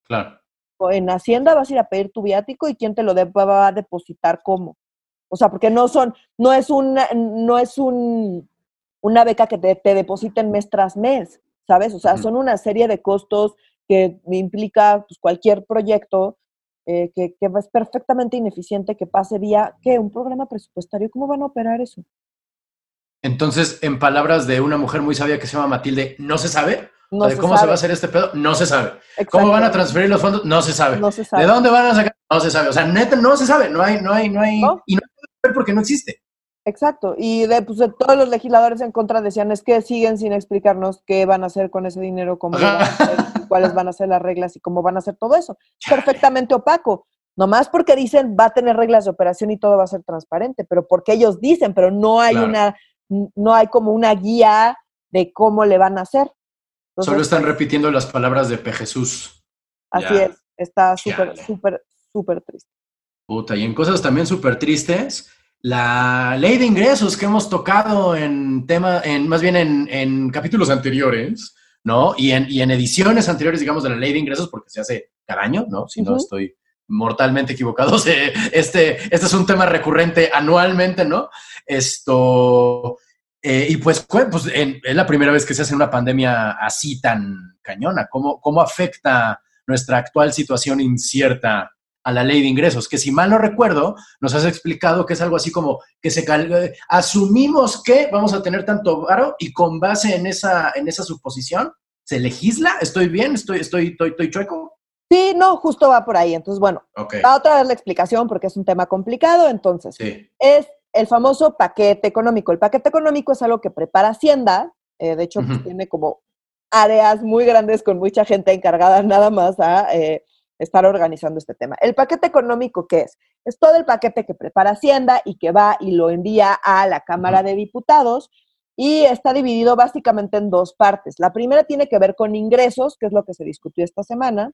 Claro. En Hacienda vas a ir a pedir tu viático y quién te lo va a depositar cómo. O sea, porque no son, no es una, no es un, una beca que te, te depositen mes tras mes, ¿sabes? O sea, son una serie de costos que implica pues, cualquier proyecto eh, que, que, es perfectamente ineficiente que pase vía, ¿qué? ¿Un programa presupuestario? ¿Cómo van a operar eso? Entonces, en palabras de una mujer muy sabia que se llama Matilde, ¿no se sabe? de cómo se va a hacer este pedo, no se sabe. ¿Cómo van a transferir los fondos? No se sabe. No se sabe. ¿De dónde van a sacar? No se sabe. O sea, neta, no se sabe. No hay, no hay, no hay. Y no puede ver porque no existe. Exacto, y de, pues, todos los legisladores en contra decían es que siguen sin explicarnos qué van a hacer con ese dinero, cómo van a hacer, cuáles van a ser las reglas y cómo van a hacer todo eso. Perfectamente opaco. Nomás porque dicen va a tener reglas de operación y todo va a ser transparente, pero porque ellos dicen, pero no hay una, no hay como una guía de cómo le van a hacer. Solo están repitiendo las palabras de P. Jesús. Así es, está súper, súper, súper triste. Puta, y en cosas también súper tristes, la ley de ingresos que hemos tocado en tema, en más bien en, capítulos anteriores, ¿no? Y en, y en, ediciones anteriores, digamos, de la ley de ingresos, porque se hace cada año, ¿no? Si no estoy mortalmente equivocado, este, este es un tema recurrente anualmente, ¿no? Esto, eh, y pues, pues es la primera vez que se hace una pandemia así tan cañona. ¿Cómo, ¿Cómo afecta nuestra actual situación incierta a la ley de ingresos, que si mal no recuerdo, nos has explicado que es algo así como que se asumimos que vamos a tener tanto varo y con base en esa, en esa suposición, ¿se legisla? ¿Estoy bien? ¿Estoy, estoy, estoy, estoy chueco? Sí, no, justo va por ahí. Entonces, bueno, va otra vez la explicación porque es un tema complicado. Entonces, es el famoso paquete económico. El paquete económico es algo que prepara Hacienda. Eh, de hecho, pues, tiene como áreas muy grandes con mucha gente encargada nada más a eh, estar organizando este tema. El paquete económico, ¿qué es? Es todo el paquete que prepara Hacienda y que va y lo envía a la Cámara de Diputados y está dividido básicamente en dos partes. La primera tiene que ver con ingresos, que es lo que se discutió esta semana,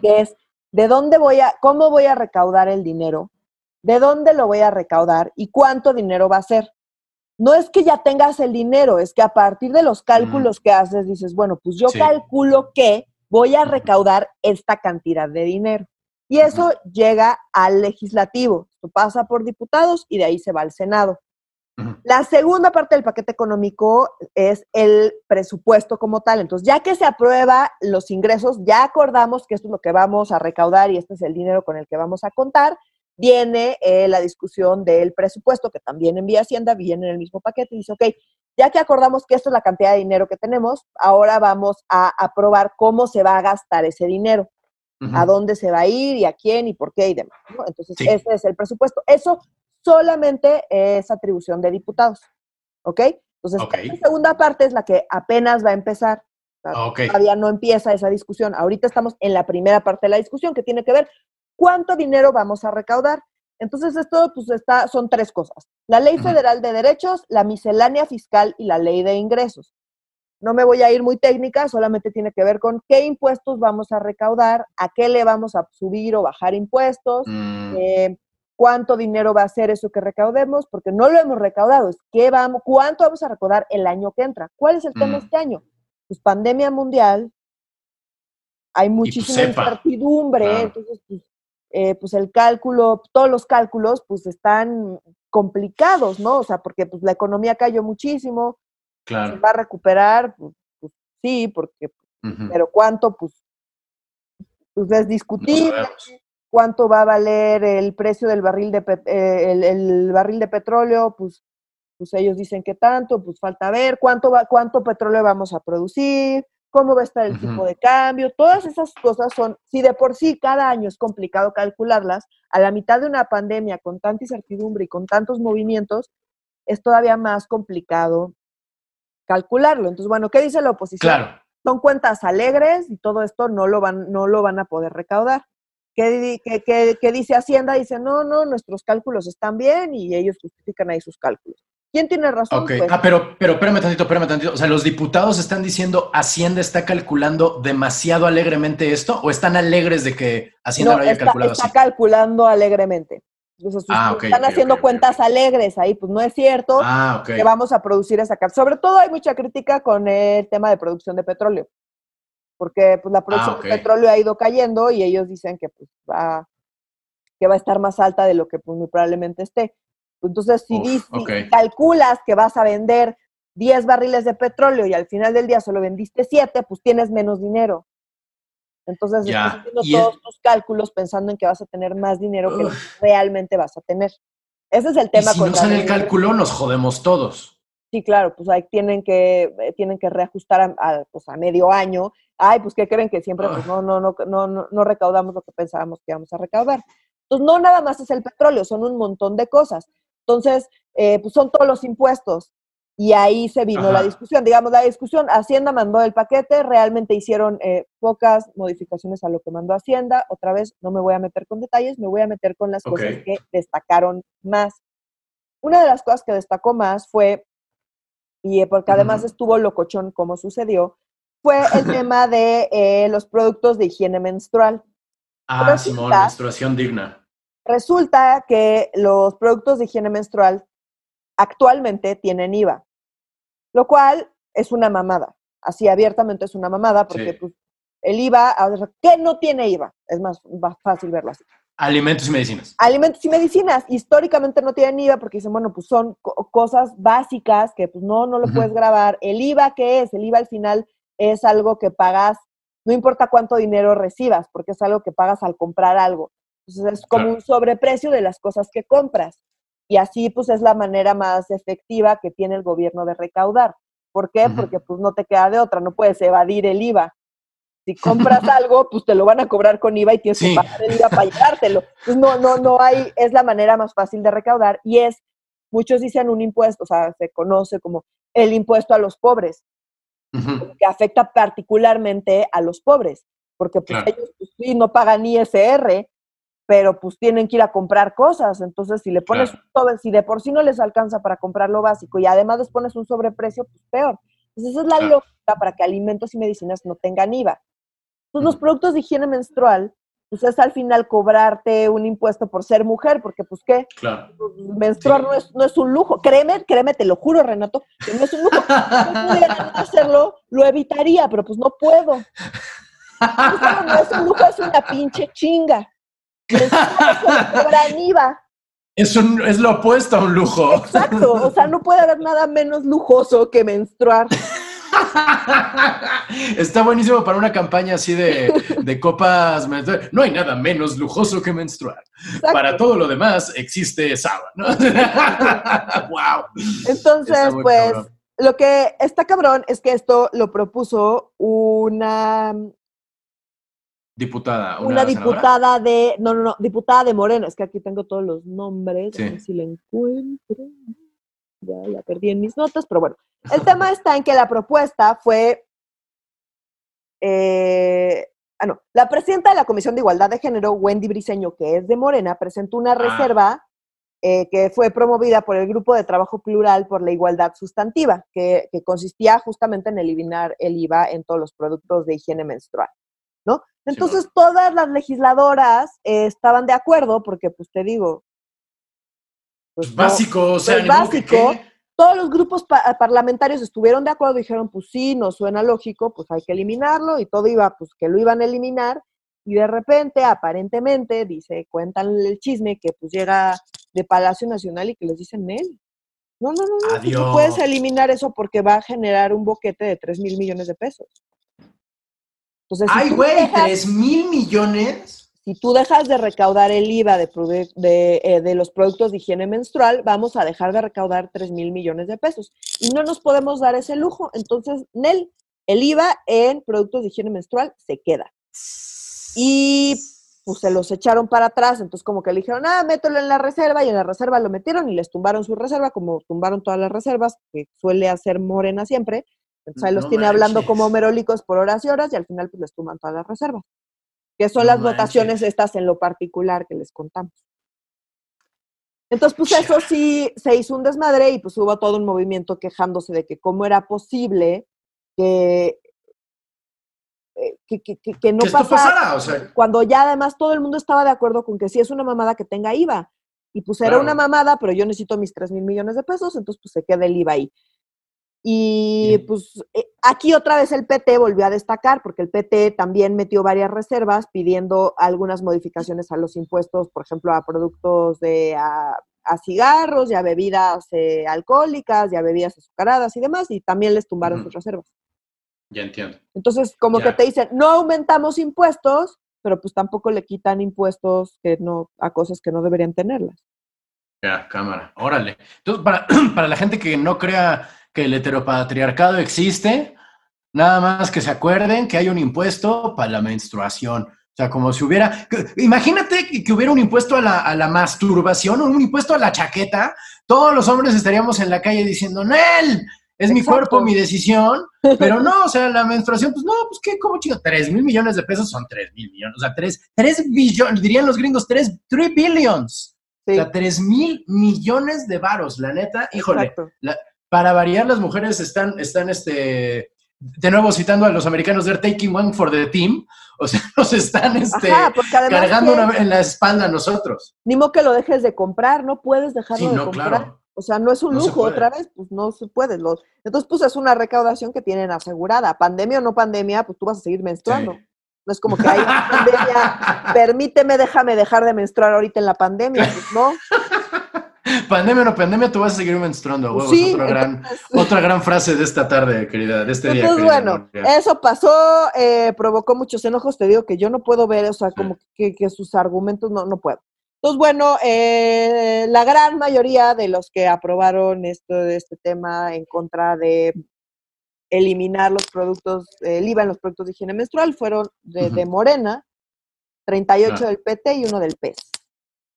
que es de dónde voy a, cómo voy a recaudar el dinero, de dónde lo voy a recaudar y cuánto dinero va a ser. No es que ya tengas el dinero, es que a partir de los cálculos que haces dices, bueno, pues yo calculo que voy a recaudar esta cantidad de dinero. Y eso llega al legislativo, esto pasa por diputados y de ahí se va al Senado. La segunda parte del paquete económico es el presupuesto como tal. Entonces, ya que se aprueba los ingresos, ya acordamos que esto es lo que vamos a recaudar y este es el dinero con el que vamos a contar, viene eh, la discusión del presupuesto, que también envía Hacienda, viene en el mismo paquete y dice, ok, ya que acordamos que esto es la cantidad de dinero que tenemos, ahora vamos a aprobar cómo se va a gastar ese dinero, a dónde se va a ir y a quién y por qué y demás. Entonces, ese es el presupuesto. Eso solamente es atribución de diputados. ¿Ok? Entonces, la segunda parte es la que apenas va a empezar. Todavía no empieza esa discusión. Ahorita estamos en la primera parte de la discusión que tiene que ver cuánto dinero vamos a recaudar. Entonces, esto pues está, son tres cosas. La Ley Federal de Derechos, la miscelánea fiscal y la Ley de Ingresos. No me voy a ir muy técnica, solamente tiene que ver con qué impuestos vamos a recaudar, a qué le vamos a subir o bajar impuestos, mm. eh, cuánto dinero va a ser eso que recaudemos, porque no lo hemos recaudado, es qué vamos, cuánto vamos a recaudar el año que entra. ¿Cuál es el tema mm. este año? Pues pandemia mundial, hay pues, muchísima incertidumbre, entonces pues, eh, pues el cálculo, todos los cálculos, pues están complicados, ¿no? O sea, porque pues la economía cayó muchísimo, claro. ¿se va a recuperar? Pues, pues sí, porque, pero ¿cuánto? Pues, pues es discutible. ¿Cuánto va a valer el precio del barril de, eh, el, barril de petróleo? Pues, pues ellos dicen que tanto, pues falta ver cuánto, va, cuánto petróleo vamos a producir, cómo va a estar el tipo de cambio, todas esas cosas son, si de por sí cada año es complicado calcularlas, a la mitad de una pandemia con tanta incertidumbre y con tantos movimientos, es todavía más complicado calcularlo. Entonces, bueno, ¿qué dice la oposición? Claro. Son cuentas alegres y todo esto no lo van, no lo van a poder recaudar. ¿Qué, qué dice Hacienda? Dice, no, no, nuestros cálculos están bien y ellos justifican ahí sus cálculos. ¿Quién tiene razón? Pues? Ah, pero, pero espérame tantito, espérame tantito. O sea, ¿los diputados están diciendo Hacienda está calculando demasiado alegremente esto o están alegres de que Hacienda lo haya calculado está calculando alegremente. ah, están haciendo cuentas alegres ahí, pues no es cierto ah, que vamos a producir esa carne. Sobre todo hay mucha crítica con el tema de producción de petróleo, porque pues la producción ah, de petróleo ha ido cayendo y ellos dicen que pues va que va a estar más alta de lo que pues muy probablemente esté. Entonces, si, calculas que vas a vender 10 barriles de petróleo y al final del día solo vendiste 7, pues tienes menos dinero. Entonces, estás haciendo todos tus cálculos pensando en que vas a tener más dinero que realmente vas a tener. Ese es el tema. Y si no sale el cálculo, nos jodemos todos. Sí, claro, pues ahí tienen que, eh, tienen que reajustar a, pues a medio año. Ay, pues ¿qué creen que siempre pues no, no, no, no, no recaudamos lo que pensábamos que íbamos a recaudar? Entonces, no nada más es el petróleo, son un montón de cosas. Entonces, eh, pues son todos los impuestos. Y ahí se vino la discusión. Digamos, la discusión, Hacienda mandó el paquete, realmente hicieron eh, pocas modificaciones a lo que mandó Hacienda. Otra vez, no me voy a meter con detalles, me voy a meter con las cosas que destacaron más. Una de las cosas que destacó más fue, y porque además estuvo locochón como sucedió, fue el tema de eh, los productos de higiene menstrual. Ah, Simón, menstruación digna. Resulta que los productos de higiene menstrual actualmente tienen IVA, lo cual es una mamada. Así abiertamente es una mamada porque pues, el IVA, ¿qué no tiene IVA? Es más, fácil verlo así. Alimentos y medicinas. Alimentos y medicinas. Históricamente no tienen IVA porque dicen, bueno, pues son cosas básicas que pues no, no lo puedes grabar. El IVA, ¿qué es? El IVA al final es algo que pagas, no importa cuánto dinero recibas, porque es algo que pagas al comprar algo. Entonces es como un sobreprecio de las cosas que compras. Y así pues es la manera más efectiva que tiene el gobierno de recaudar. ¿Por qué? Porque pues no te queda de otra, no puedes evadir el IVA. Si compras algo, pues te lo van a cobrar con IVA y tienes que pagar el IVA para llevártelo. Entonces no, no, no hay, es la manera más fácil de recaudar y es, muchos dicen un impuesto, o sea, se conoce como el impuesto a los pobres, que afecta particularmente a los pobres, porque pues, ellos pues, sí no pagan ISR, pero pues tienen que ir a comprar cosas. Entonces, si le pones todo, si de por sí no les alcanza para comprar lo básico y además les pones un sobreprecio, pues peor. Entonces, esa es la lógica para que alimentos y medicinas no tengan IVA. Entonces, los productos de higiene menstrual, pues es al final cobrarte un impuesto por ser mujer, porque pues qué, claro. Pues, menstruar no, es, no es un lujo. Créeme, créeme, te lo juro, Renato, que no es un lujo. Si no pudiera hacerlo, lo evitaría, pero pues no puedo. no es un lujo, es una pinche chinga. Es, un, es lo opuesto a un lujo. Exacto, o sea, no puede haber nada menos lujoso que menstruar. Está buenísimo para una campaña así de, de copas. No hay nada menos lujoso que menstruar. Para todo lo demás existe sábado. ¿no? wow. Entonces, pues, lo que está cabrón es que esto lo propuso una Diputada. Una, diputada de, no, no, no, diputada de Morena, es que aquí tengo todos los nombres, a ver si la encuentro. Ya la perdí en mis notas, pero bueno. El tema está en que la propuesta fue, eh, ah, no, la presidenta de la Comisión de Igualdad de Género, Wendy Briseño, que es de Morena, presentó una ah. reserva eh, que fue promovida por el Grupo de Trabajo Plural por la Igualdad Sustantiva, que, que consistía justamente en eliminar el IVA en todos los productos de higiene menstrual. Entonces todas las legisladoras eh, estaban de acuerdo porque, pues te digo... Pues, pues básico, o sea, pues básico. Todos los grupos parlamentarios estuvieron de acuerdo, dijeron, pues sí, nos suena lógico, pues hay que eliminarlo y todo iba, pues que lo iban a eliminar y de repente, aparentemente, dice, cuentan el chisme que pues llega de Palacio Nacional y que les dicen él. No, no, no, no, pues, no puedes eliminar eso porque va a generar un boquete de 3 mil millones de pesos. ¡Ay, güey! ¿Tres mil millones? Si tú dejas de recaudar el IVA de, eh, de, los productos de higiene menstrual, vamos a dejar de recaudar tres mil millones de pesos. Y no nos podemos dar ese lujo. Entonces, Nel, el IVA en productos de higiene menstrual se queda. Y pues se los echaron para atrás, entonces como que le dijeron, ah, mételo en la reserva, y en la reserva lo metieron y les tumbaron su reserva, como tumbaron todas las reservas, que suele hacer Morena siempre, entonces ahí los tiene hablando como merólicos por horas y horas y al final pues les toman todas las reservas. Que son las votaciones estas en lo particular que les contamos. Entonces, pues eso sí se hizo un desmadre y pues hubo todo un movimiento quejándose de que cómo era posible que, eh, que, no pasara. Cuando ya además todo el mundo estaba de acuerdo con que sí es una mamada que tenga IVA. Y pues era una mamada, pero yo necesito mis 3 mil millones de pesos, entonces pues se queda el IVA ahí. Y pues eh, aquí otra vez el PT volvió a destacar, porque el PT también metió varias reservas pidiendo algunas modificaciones a los impuestos, por ejemplo, a productos de a, cigarros y a bebidas eh, alcohólicas y a bebidas azucaradas y demás, y también les tumbaron sus reservas. Ya entiendo. Entonces, como que te dicen, no aumentamos impuestos, pero pues tampoco le quitan impuestos que no, a cosas que no deberían tenerlas. Ya, cámara, órale. Entonces, para, para la gente que no crea que el heteropatriarcado existe, nada más que se acuerden que hay un impuesto para la menstruación. O sea, como si hubiera. Imagínate que hubiera un impuesto a la, a la masturbación, un impuesto a la chaqueta. Todos los hombres estaríamos en la calle diciendo, ¡Nel! Es mi cuerpo, mi decisión. Pero no, o sea, la menstruación, pues no, pues qué, ¿cómo chido? Tres mil millones de pesos son tres mil millones. O sea, tres, tres billones, dirían los gringos, tres, three billions. O sea, tres mil millones de varos, la neta. Híjole, para variar, las mujeres están, están, este, de nuevo citando a los americanos, they're taking one for the team. O sea, nos están este, cargando en la espalda a nosotros. Ni modo que lo dejes de comprar, no puedes dejarlo de comprar. Claro. O sea, no es un lujo, otra vez, pues no se puede. Los, entonces, pues es una recaudación que tienen asegurada. Pandemia o no pandemia, pues tú vas a seguir menstruando. No es como que hay una pandemia, permíteme, déjame dejar de menstruar ahorita en la pandemia, pues no. Pandemia o no pandemia, tú vas a seguir menstruando. Pues sí, otra, gran, otra gran frase de esta tarde, querida, de este día. Entonces, bueno, eso pasó, eh, provocó muchos enojos. Te digo que yo no puedo ver, o sea, como que, que, sus argumentos no, no puedo. Entonces, bueno, eh, la gran mayoría de los que aprobaron esto de este tema en contra de eliminar los productos, el IVA en los productos de higiene menstrual fueron de, Morena, 38 del PT y uno del PES.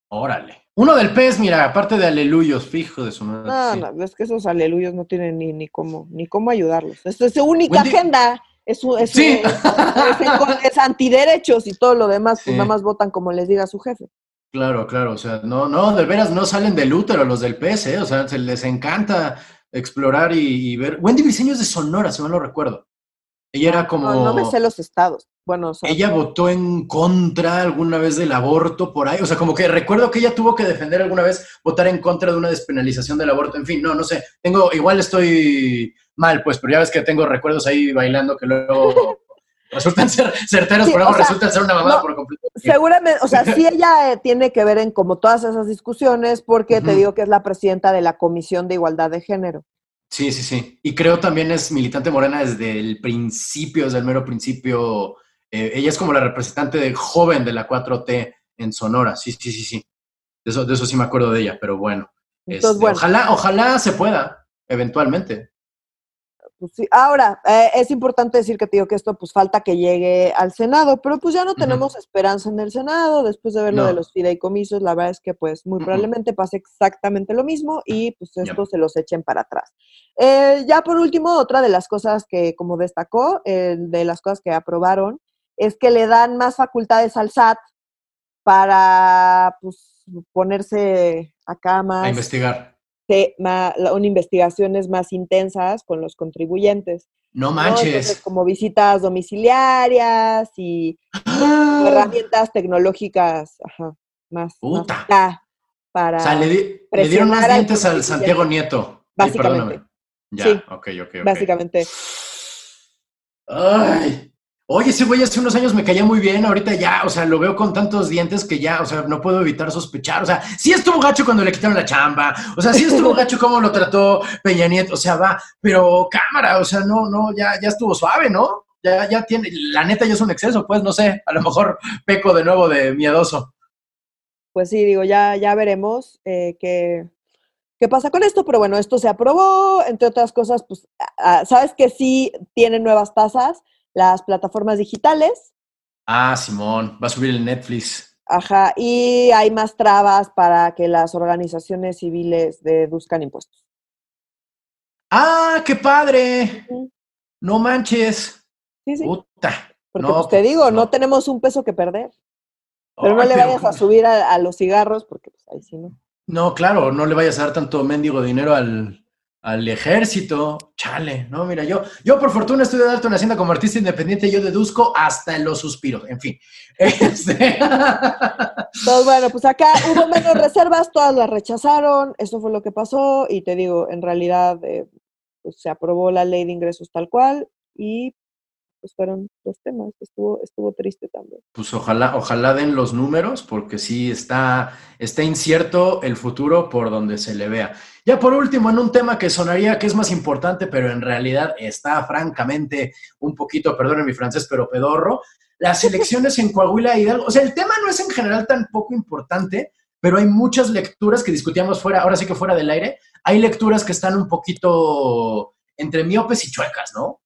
Órale. Uno del PES, mira, aparte de aleluyos, fijo de su madre. No, no, es que esos aleluyos no tienen ni, ni cómo, ni cómo ayudarlos. Esto es su única agenda. Es, es, sí. es, es, antiderechos y todo lo demás, pues nada más votan como les diga su jefe. Claro, claro, o sea, no, no, de veras no salen del útero los del PS, ¿eh? o sea, se les encanta explorar y, ver. Wendy Diseños de Sonora, si mal no recuerdo. Ella era como... No, me sé los estados. Bueno, ella votó en contra alguna vez del aborto por ahí, o sea, como que recuerdo que ella tuvo que defender alguna vez votar en contra de una despenalización del aborto, en fin, no, no sé, tengo, igual estoy mal, pues, pero ya ves que tengo recuerdos ahí bailando que luego resultan ser certeros, pero resultan ser una mamada por completo. Seguramente, o sea, sí ella eh, tiene que ver en como todas esas discusiones, porque te digo que es la presidenta de la Comisión de Igualdad de Género. Sí, sí, sí. Y creo también es militante morena desde el principio, desde el mero principio. Eh, ella es como la representante de joven de la 4T en Sonora. Sí, sí, sí, sí. De eso, de eso sí me acuerdo de ella, pero bueno. Este, bueno. Ojalá, ojalá se pueda, eventualmente. Pues ahora, eh, es importante decir que te digo que esto pues falta que llegue al Senado, pero pues ya no tenemos esperanza en el Senado, después de ver lo de los fideicomisos, la verdad es que pues muy probablemente pase exactamente lo mismo y pues esto se los echen para atrás. Eh, ya por último, otra de las cosas que como destacó, eh, de las cosas que aprobaron, es que le dan más facultades al SAT para pues ponerse acá más... A investigar investigaciones más intensas con los contribuyentes. No manches. como visitas domiciliarias y ¡Ah! herramientas tecnológicas más, para. O sea, le, dieron más dientes al Santiago Nieto. Básicamente. ya, ok, ok, ok. Básicamente. Ay, Oye, ese güey hace unos años me caía muy bien, ahorita ya, o sea, lo veo con tantos dientes que ya, o sea, no puedo evitar sospechar. O sea, sí estuvo gacho cuando le quitaron la chamba, o sea, sí estuvo gacho cómo lo trató Peña Nieto, o sea, va, pero cámara, o sea, no, no, ya, ya estuvo suave, ¿no? Ya, ya tiene, la neta ya es un exceso, pues, no sé, a lo mejor peco de nuevo de miedoso. Pues sí, digo, ya, ya veremos eh, qué, qué pasa con esto, pero bueno, esto se aprobó, entre otras cosas, pues, sabes que sí tiene nuevas tasas las plataformas digitales. Ah, Simón, va a subir el Netflix. Ajá, y hay más trabas para que las organizaciones civiles deduzcan impuestos. ¡Ah, qué padre! No manches. Sí, sí. Puta. Porque pues, te digo, no. tenemos un peso que perder. Pero no le vayas a subir a, los cigarros, porque pues ahí sí no. No, claro, no le vayas a dar tanto mendigo dinero al, al ejército. Chale, no, mira, yo, yo por fortuna estoy de alto en Hacienda como artista independiente, yo deduzco hasta los suspiros, en fin. Este... Pues bueno, pues acá hubo menos reservas, todas las rechazaron, eso fue lo que pasó y te digo, en realidad eh, pues se aprobó la ley de ingresos tal cual y pues fueron los temas. Estuvo, estuvo triste también. Pues ojalá, ojalá den los números, porque sí está, está incierto el futuro por donde se le vea. Ya por último, en un tema que sonaría que es más importante, pero en realidad está francamente un poquito, perdonen mi francés, pero pedorro, las elecciones en Coahuila y Hidalgo. O sea, el tema no es en general tan poco importante, pero hay muchas lecturas que discutíamos fuera, ahora sí que fuera del aire, hay lecturas que están un poquito entre miopes y chuecas, ¿no?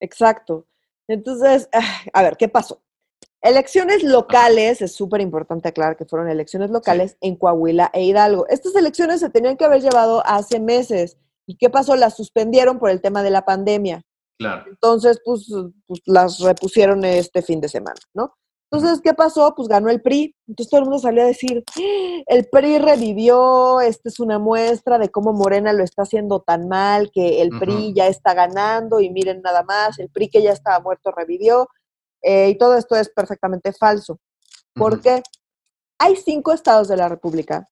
Exacto. Entonces, ah, a ver, ¿qué pasó? Elecciones locales, es súper importante aclarar que fueron elecciones locales en Coahuila e Hidalgo. Estas elecciones se tenían que haber llevado hace meses. ¿Y qué pasó? Las suspendieron por el tema de la pandemia. Claro. Entonces, pues, pues las repusieron este fin de semana, ¿no? Entonces, ¿qué pasó? Pues ganó el PRI. Entonces todo el mundo salió a decir, el PRI revivió, esta es una muestra de cómo Morena lo está haciendo tan mal, que el PRI ya está ganando y miren nada más, el PRI que ya estaba muerto revivió. Eh, y todo esto es perfectamente falso. Porque hay cinco estados de la República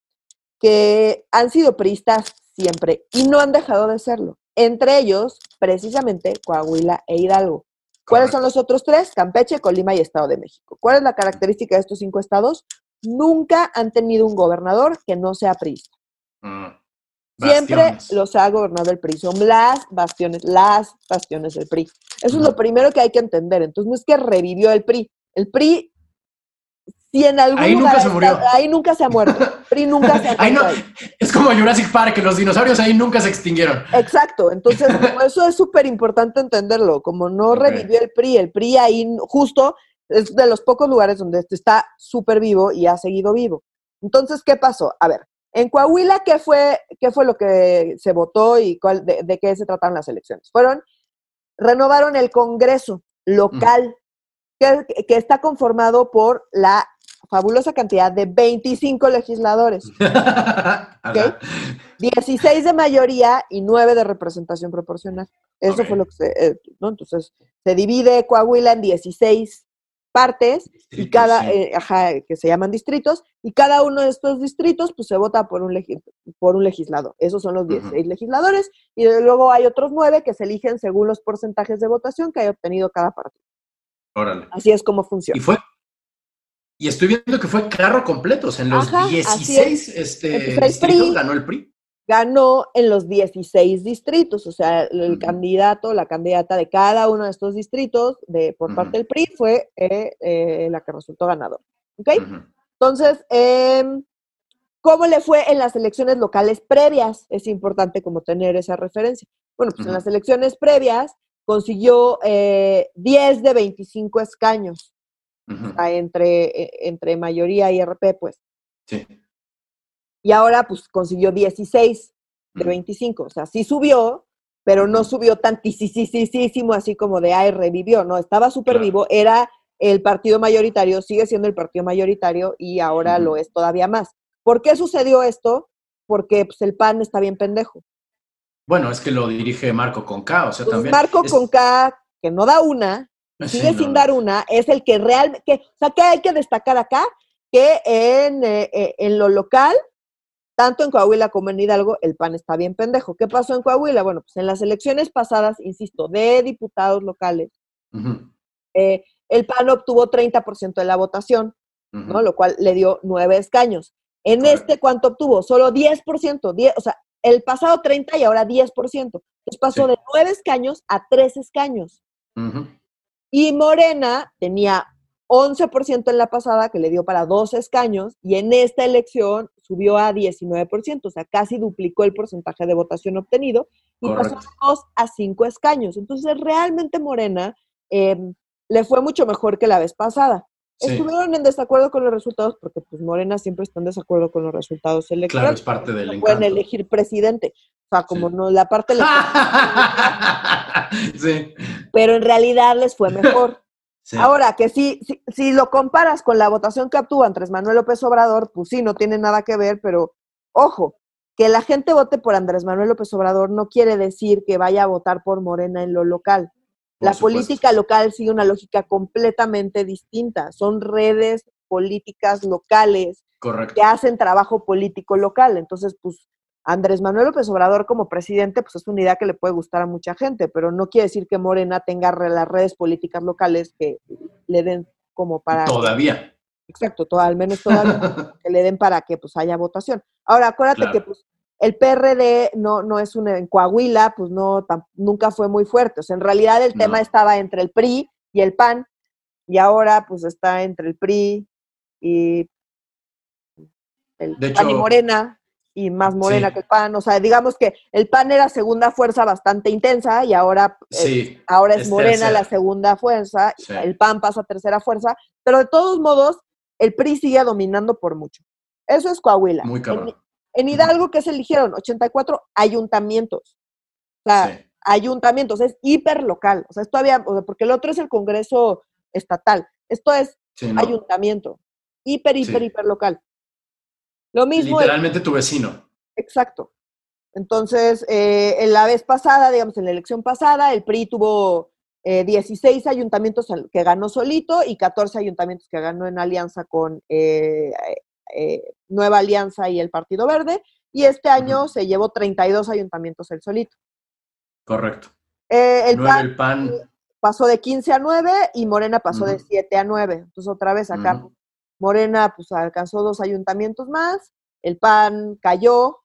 que han sido priistas siempre y no han dejado de serlo. Entre ellos, precisamente, Coahuila e Hidalgo. ¿Cuáles son los otros tres? Campeche, Colima y Estado de México. ¿Cuál es la característica de estos cinco estados? Nunca han tenido un gobernador que no sea priista. Mm. Siempre los ha gobernado el PRI. Son las bastiones, las bastiones del PRI. Eso es lo primero que hay que entender. Entonces, no es que revivió el PRI. El PRI, si en algún ahí nunca se murió. ahí nunca se ha muerto. PRI nunca se ha muerto. es como Jurassic Park, que los dinosaurios ahí nunca se extinguieron. Exacto. Entonces, eso es súper importante entenderlo. Como no revivió el PRI, el PRI ahí justo es de los pocos lugares donde está súper vivo y ha seguido vivo. Entonces, ¿qué pasó? A ver, en Coahuila, ¿qué fue, qué fue lo que se votó y cuál, de, qué se trataron las elecciones? Fueron, renovaron el Congreso local, que, está conformado por la fabulosa cantidad de 25 legisladores. 16 de mayoría y 9 de representación proporcional. Eso fue lo que se, eh, ¿no? Entonces, se divide Coahuila en 16 partes y cada, eh, ajá, que se llaman distritos, y cada uno de estos distritos pues se vota por un, por un legislador. Esos son los 16 legisladores, y luego hay otros nueve que se eligen según los porcentajes de votación que haya obtenido cada partido. Órale. Así es como funciona. Y fue, y estoy viendo que fue carro completo, o sea, en los 16 este, distritos ganó el PRI ganó en los 16 distritos, o sea, el candidato, la candidata de cada uno de estos distritos de, por parte del PRI fue eh, eh, la que resultó ganador. ¿Ok? Entonces, em, ¿cómo le fue en las elecciones locales previas? Es importante como tener esa referencia. Bueno, pues en las elecciones previas consiguió 10 eh, de 25 escaños, entre, entre mayoría y RP, pues. Sí y ahora pues consiguió 16 de 25, o sea, sí subió, pero no subió tantísimo así como de, ay, revivió, no, estaba súper vivo, era el partido mayoritario, sigue siendo el partido mayoritario y ahora lo es todavía más. ¿Por qué sucedió esto? Porque pues, el PAN está bien pendejo. Bueno, es que lo dirige Marco Conca, o sea, pues, también. Marco Conca, que no da una, sigue sin dar una, es el que realmente, o sea, que hay que destacar acá, que en, eh, eh, en lo local tanto en Coahuila como en Hidalgo, el PAN está bien pendejo. ¿Qué pasó en Coahuila? Bueno, pues en las elecciones pasadas, insisto, de diputados locales, eh, el PAN obtuvo 30% de la votación, ¿no? Lo cual le dio nueve escaños. En este, ¿cuánto obtuvo? Solo 10%, 10, o sea, el pasado 30 y ahora 10%. Entonces pasó de nueve escaños a tres escaños. Y Morena tenía 11% en la pasada, que le dio para dos escaños, y en esta elección subió a 19%, o sea, casi duplicó el porcentaje de votación obtenido, y pasó de dos a cinco escaños. Entonces, realmente Morena em, le fue mucho mejor que la vez pasada. Estuvieron en desacuerdo con los resultados, porque pues Morena siempre está en desacuerdo con los resultados electorales. Claro, es parte del no pueden elegir presidente. O sea, como no, la parte sí. Pero en realidad les fue mejor. Ahora, que si, si, lo comparas con la votación que obtuvo Andrés Manuel López Obrador, pues sí, no tiene nada que ver, pero ojo, que la gente vote por Andrés Manuel López Obrador no quiere decir que vaya a votar por Morena en lo local. la política local sigue una lógica completamente distinta. Son redes políticas locales que hacen trabajo político local. Entonces, pues Andrés Manuel López Obrador como presidente, pues es una idea que le puede gustar a mucha gente, pero no quiere decir que Morena tenga las redes políticas locales que le den como para... Todavía. Exacto, todo, al menos todavía, que le den para que pues haya votación. Ahora, acuérdate que pues el PRD no, no es un, en Coahuila, pues no, nunca fue muy fuerte. O sea, en realidad el tema estaba entre el PRI y el PAN, y ahora pues está entre el PRI y el PAN y Morena. Y más morena que el PAN. O sea, digamos que el PAN era segunda fuerza bastante intensa y ahora, eh, ahora es, morena la segunda fuerza, el PAN pasa a tercera fuerza, pero de todos modos, el PRI sigue dominando por mucho. Eso es Coahuila. Muy en, en, Hidalgo, ¿qué se eligieron? 84 ayuntamientos. O sea, ayuntamientos, es hiperlocal. O sea, es todavía, porque el otro es el Congreso estatal. Esto es ayuntamiento. Hiper, hiper, hiper local. Lo mismo. Literalmente tu vecino. Exacto. Entonces, eh, en la vez pasada, digamos, en la elección pasada, el PRI tuvo 16 eh, ayuntamientos que ganó solito y 14 ayuntamientos que ganó en alianza con eh, Nueva Alianza y el Partido Verde. Y este año se llevó 32 ayuntamientos el solito. Correcto. el, PAN, pasó de 15 a 9 y Morena pasó de 7 a 9. Entonces, otra vez acá Morena pues alcanzó dos ayuntamientos más, el PAN cayó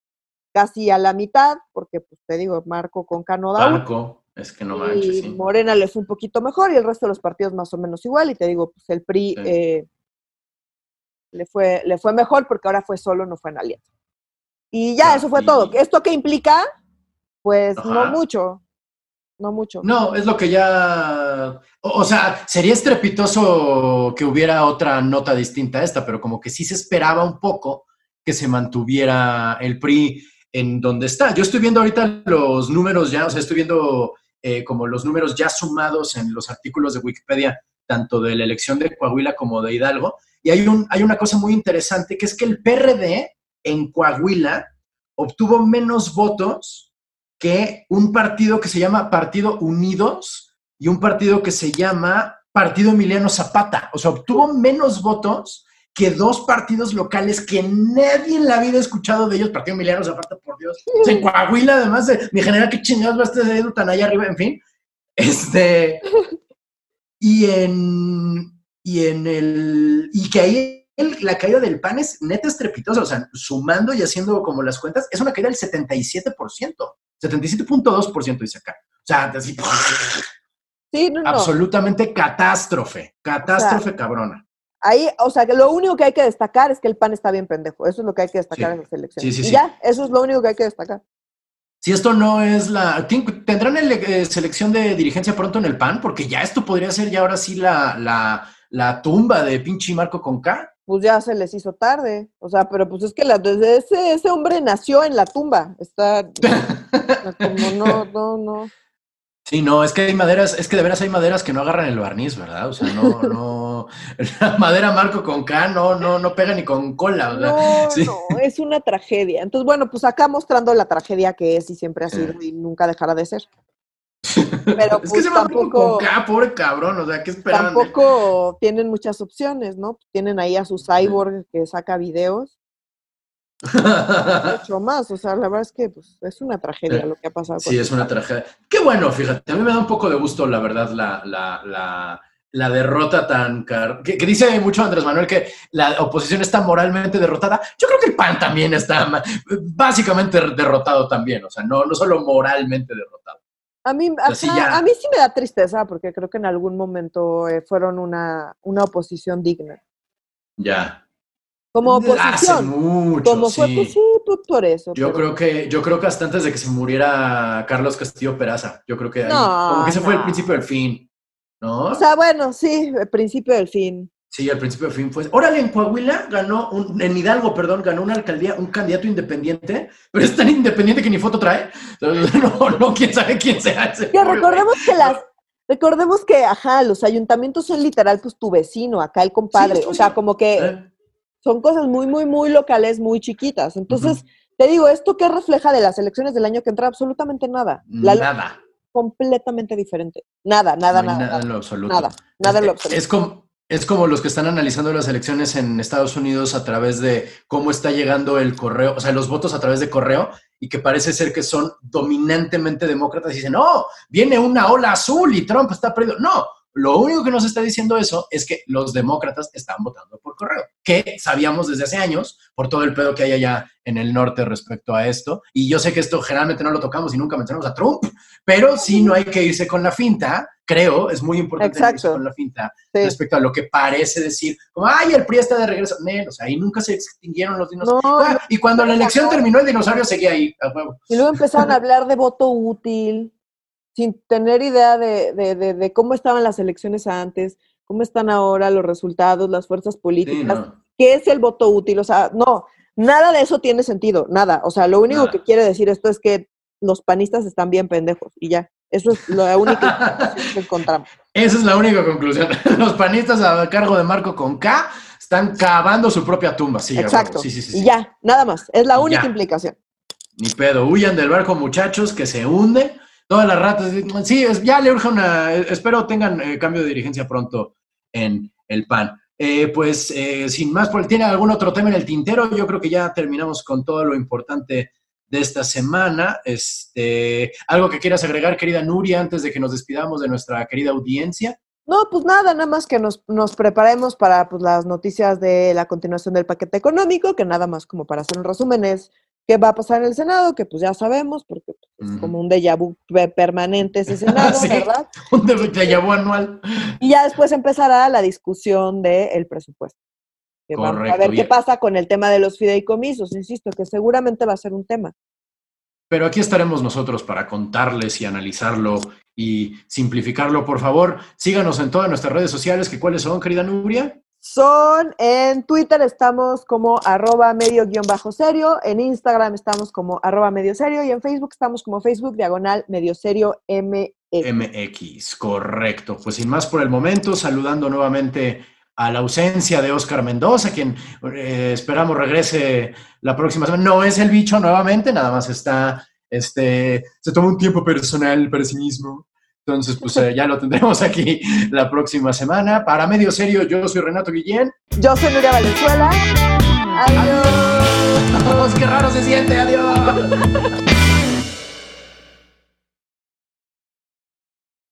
casi a la mitad, porque pues te digo, Marco con Cano Marco, es que no manches, sí. Morena le fue un poquito mejor y el resto de los partidos más o menos igual, y te digo, pues el PRI eh, le, fue, le fue mejor porque ahora fue solo, no fue en alianza. Y ya, eso fue todo. ¿Esto qué implica? Pues no mucho no mucho. No, es lo que ya. O, sea, sería estrepitoso que hubiera otra nota distinta a esta, pero como que sí se esperaba un poco que se mantuviera el PRI en donde está. Yo estoy viendo ahorita los números ya, o sea, estoy viendo eh, como los números ya sumados en los artículos de Wikipedia, tanto de la elección de Coahuila como de Hidalgo. Y hay, un, hay una cosa muy interesante, que es que el PRD en Coahuila obtuvo menos votos que un partido que se llama Partido Unidos y un partido que se llama Partido Emiliano Zapata. O sea, obtuvo menos votos que dos partidos locales que nadie en la vida ha escuchado de ellos. Partido Emiliano Zapata, por Dios. en Coahuila, además de mi general, qué chingados va a estar tan allá arriba, en fin. Este. Y en. Y en el. Y que ahí la caída del pan es neta estrepitosa. O sea, sumando y haciendo como las cuentas, es una caída del 77%. 77.2% dice acá. O sea, así, sí, no, absolutamente catástrofe, catástrofe cabrona. Ahí, o sea, que lo único que hay que destacar es que el PAN está bien pendejo. Eso es lo que hay que destacar en las elecciones. y ya, eso es lo único que hay que destacar. Si esto no es la... ¿Tendrán eh, selección de dirigencia pronto en el PAN? Porque ya esto podría ser ya ahora sí la, la, la tumba de pinche Marco con K pues ya se les hizo tarde. O sea, pero pues es que la, desde ese, ese hombre nació en la tumba. Está como no, no, no. Sí, no, es que hay maderas, es que de veras hay maderas que no agarran el barniz, ¿verdad? O sea, no, no, la madera marco con K no, no, no pega ni con cola, ¿verdad? No, no, es una tragedia. Entonces, bueno, pues acá mostrando la tragedia que es y siempre ha sido y nunca dejará de ser. Pero es que pues, se tampoco, con K, pobre cabrón, o sea, ¿qué esperaban? Tampoco tienen muchas opciones, ¿no? Tienen ahí a su cyborg que saca videos. mucho más, o sea, la verdad es que pues, es una tragedia lo que ha pasado. Sí, es una tragedia. Qué bueno, fíjate, a mí me da un poco de gusto, la verdad, la, la, la, la derrota tan... Car... Que, dice mucho Andrés Manuel que la oposición está moralmente derrotada. Yo creo que el PAN también está básicamente derrotado también, o sea, no, no solo moralmente derrotado. A mí, a, mí sí me da tristeza porque creo que en algún momento eh, fueron una, una oposición digna. Ya. Como oposición. Hace mucho, como sí. Fue, pues sí, pues por eso. Yo creo que, yo creo que hasta antes de que se muriera Carlos Castillo Peraza, yo creo que ahí, como que ese fue el principio del fin, ¿no? O sea, bueno, sí, el principio del fin. Sí, al principio del fin fue. Órale, en Coahuila ganó, un, en Hidalgo, perdón, ganó una alcaldía, un candidato independiente, pero es tan independiente que ni foto trae. No, no, quién sabe quién sea ese. recordemos que las, recordemos que, ajá, los ayuntamientos son literal, pues tu vecino, acá el compadre. o sea, como que eh. son cosas muy, muy, muy locales, muy chiquitas. Entonces, te digo, ¿esto qué refleja de las elecciones del año que entra? Absolutamente nada. nada. Completamente diferente. Nada, nada, nada. Nada en lo absoluto. Nada, nada en lo absoluto. Es como es como los que están analizando las elecciones en Estados Unidos a través de cómo está llegando el correo, o sea, los votos a través de correo, y que parece ser que son dominantemente demócratas y dicen, no, viene una ola azul y Trump está perdido. No, Lo único que nos está diciendo eso es que los demócratas están votando por correo, que sabíamos desde hace años por todo el pedo que hay allá en el norte respecto a esto. Y yo sé que esto generalmente no lo tocamos y nunca mencionamos a Trump, pero sí no hay que irse con la finta, creo, es muy importante irse con la finta respecto a lo que parece decir, como, ay, el PRI está de regreso. o sea, ahí nunca se extinguieron los dinosaurios. Ah, y cuando la elección terminó, el dinosaurio seguía ahí, a huevo. Y luego empezaron a hablar de voto útil sin tener idea de, de, de, cómo estaban las elecciones antes, cómo están ahora los resultados, las fuerzas políticas, qué es el voto útil, o sea, no, nada de eso tiene sentido, nada, o sea, lo único que quiere decir esto es que los panistas están bien pendejos y ya, eso es la única que encontramos. Esa es la única conclusión. Los panistas a cargo de Marco con K están cavando su propia tumba, sí. Exacto. Sí, sí, y ya, nada más, es la única implicación. Ni pedo, huyan del barco muchachos que se hunde todas las ratas. Sí, ya le urge una. Espero tengan eh, cambio de dirigencia pronto en el PAN. Eh, pues eh, sin más, ¿tiene algún otro tema en el tintero? Yo creo que ya terminamos con todo lo importante de esta semana. Este, ¿Algo que quieras agregar, querida Nuria, antes de que nos despidamos de nuestra querida audiencia? No, pues nada, nada más que nos, nos preparemos para pues, las noticias de la continuación del paquete económico, que nada más como para hacer un resumen es qué va a pasar en el Senado, que pues ya sabemos, porque es como un déjà vu permanente ese Senado, ¿verdad? Un déjà vu anual. Y ya después empezará la discusión del presupuesto. Correcto, a ver qué pasa con el tema de los fideicomisos, insisto, que seguramente va a ser un tema. Pero aquí estaremos nosotros para contarles y analizarlo y simplificarlo. Por favor, síganos en todas nuestras redes sociales, que cuáles son, querida Nuria. Son en Twitter estamos como arroba medio guion bajo serio, en Instagram estamos como arroba medio serio y en Facebook estamos como Facebook diagonal medio serio MX. Correcto. Pues sin más por el momento, saludando nuevamente a la ausencia de Oscar Mendoza, quien eh, esperamos regrese la próxima semana. No es el bicho nuevamente, nada más está, este, se toma un tiempo personal para sí mismo entonces, pues eh, ya lo tendremos aquí la próxima semana. Para Medio Serio, yo soy Renato Guillén. Yo soy Nuria Valenzuela. Adiós. Adiós. ¡Qué raro se siente! ¡Adiós!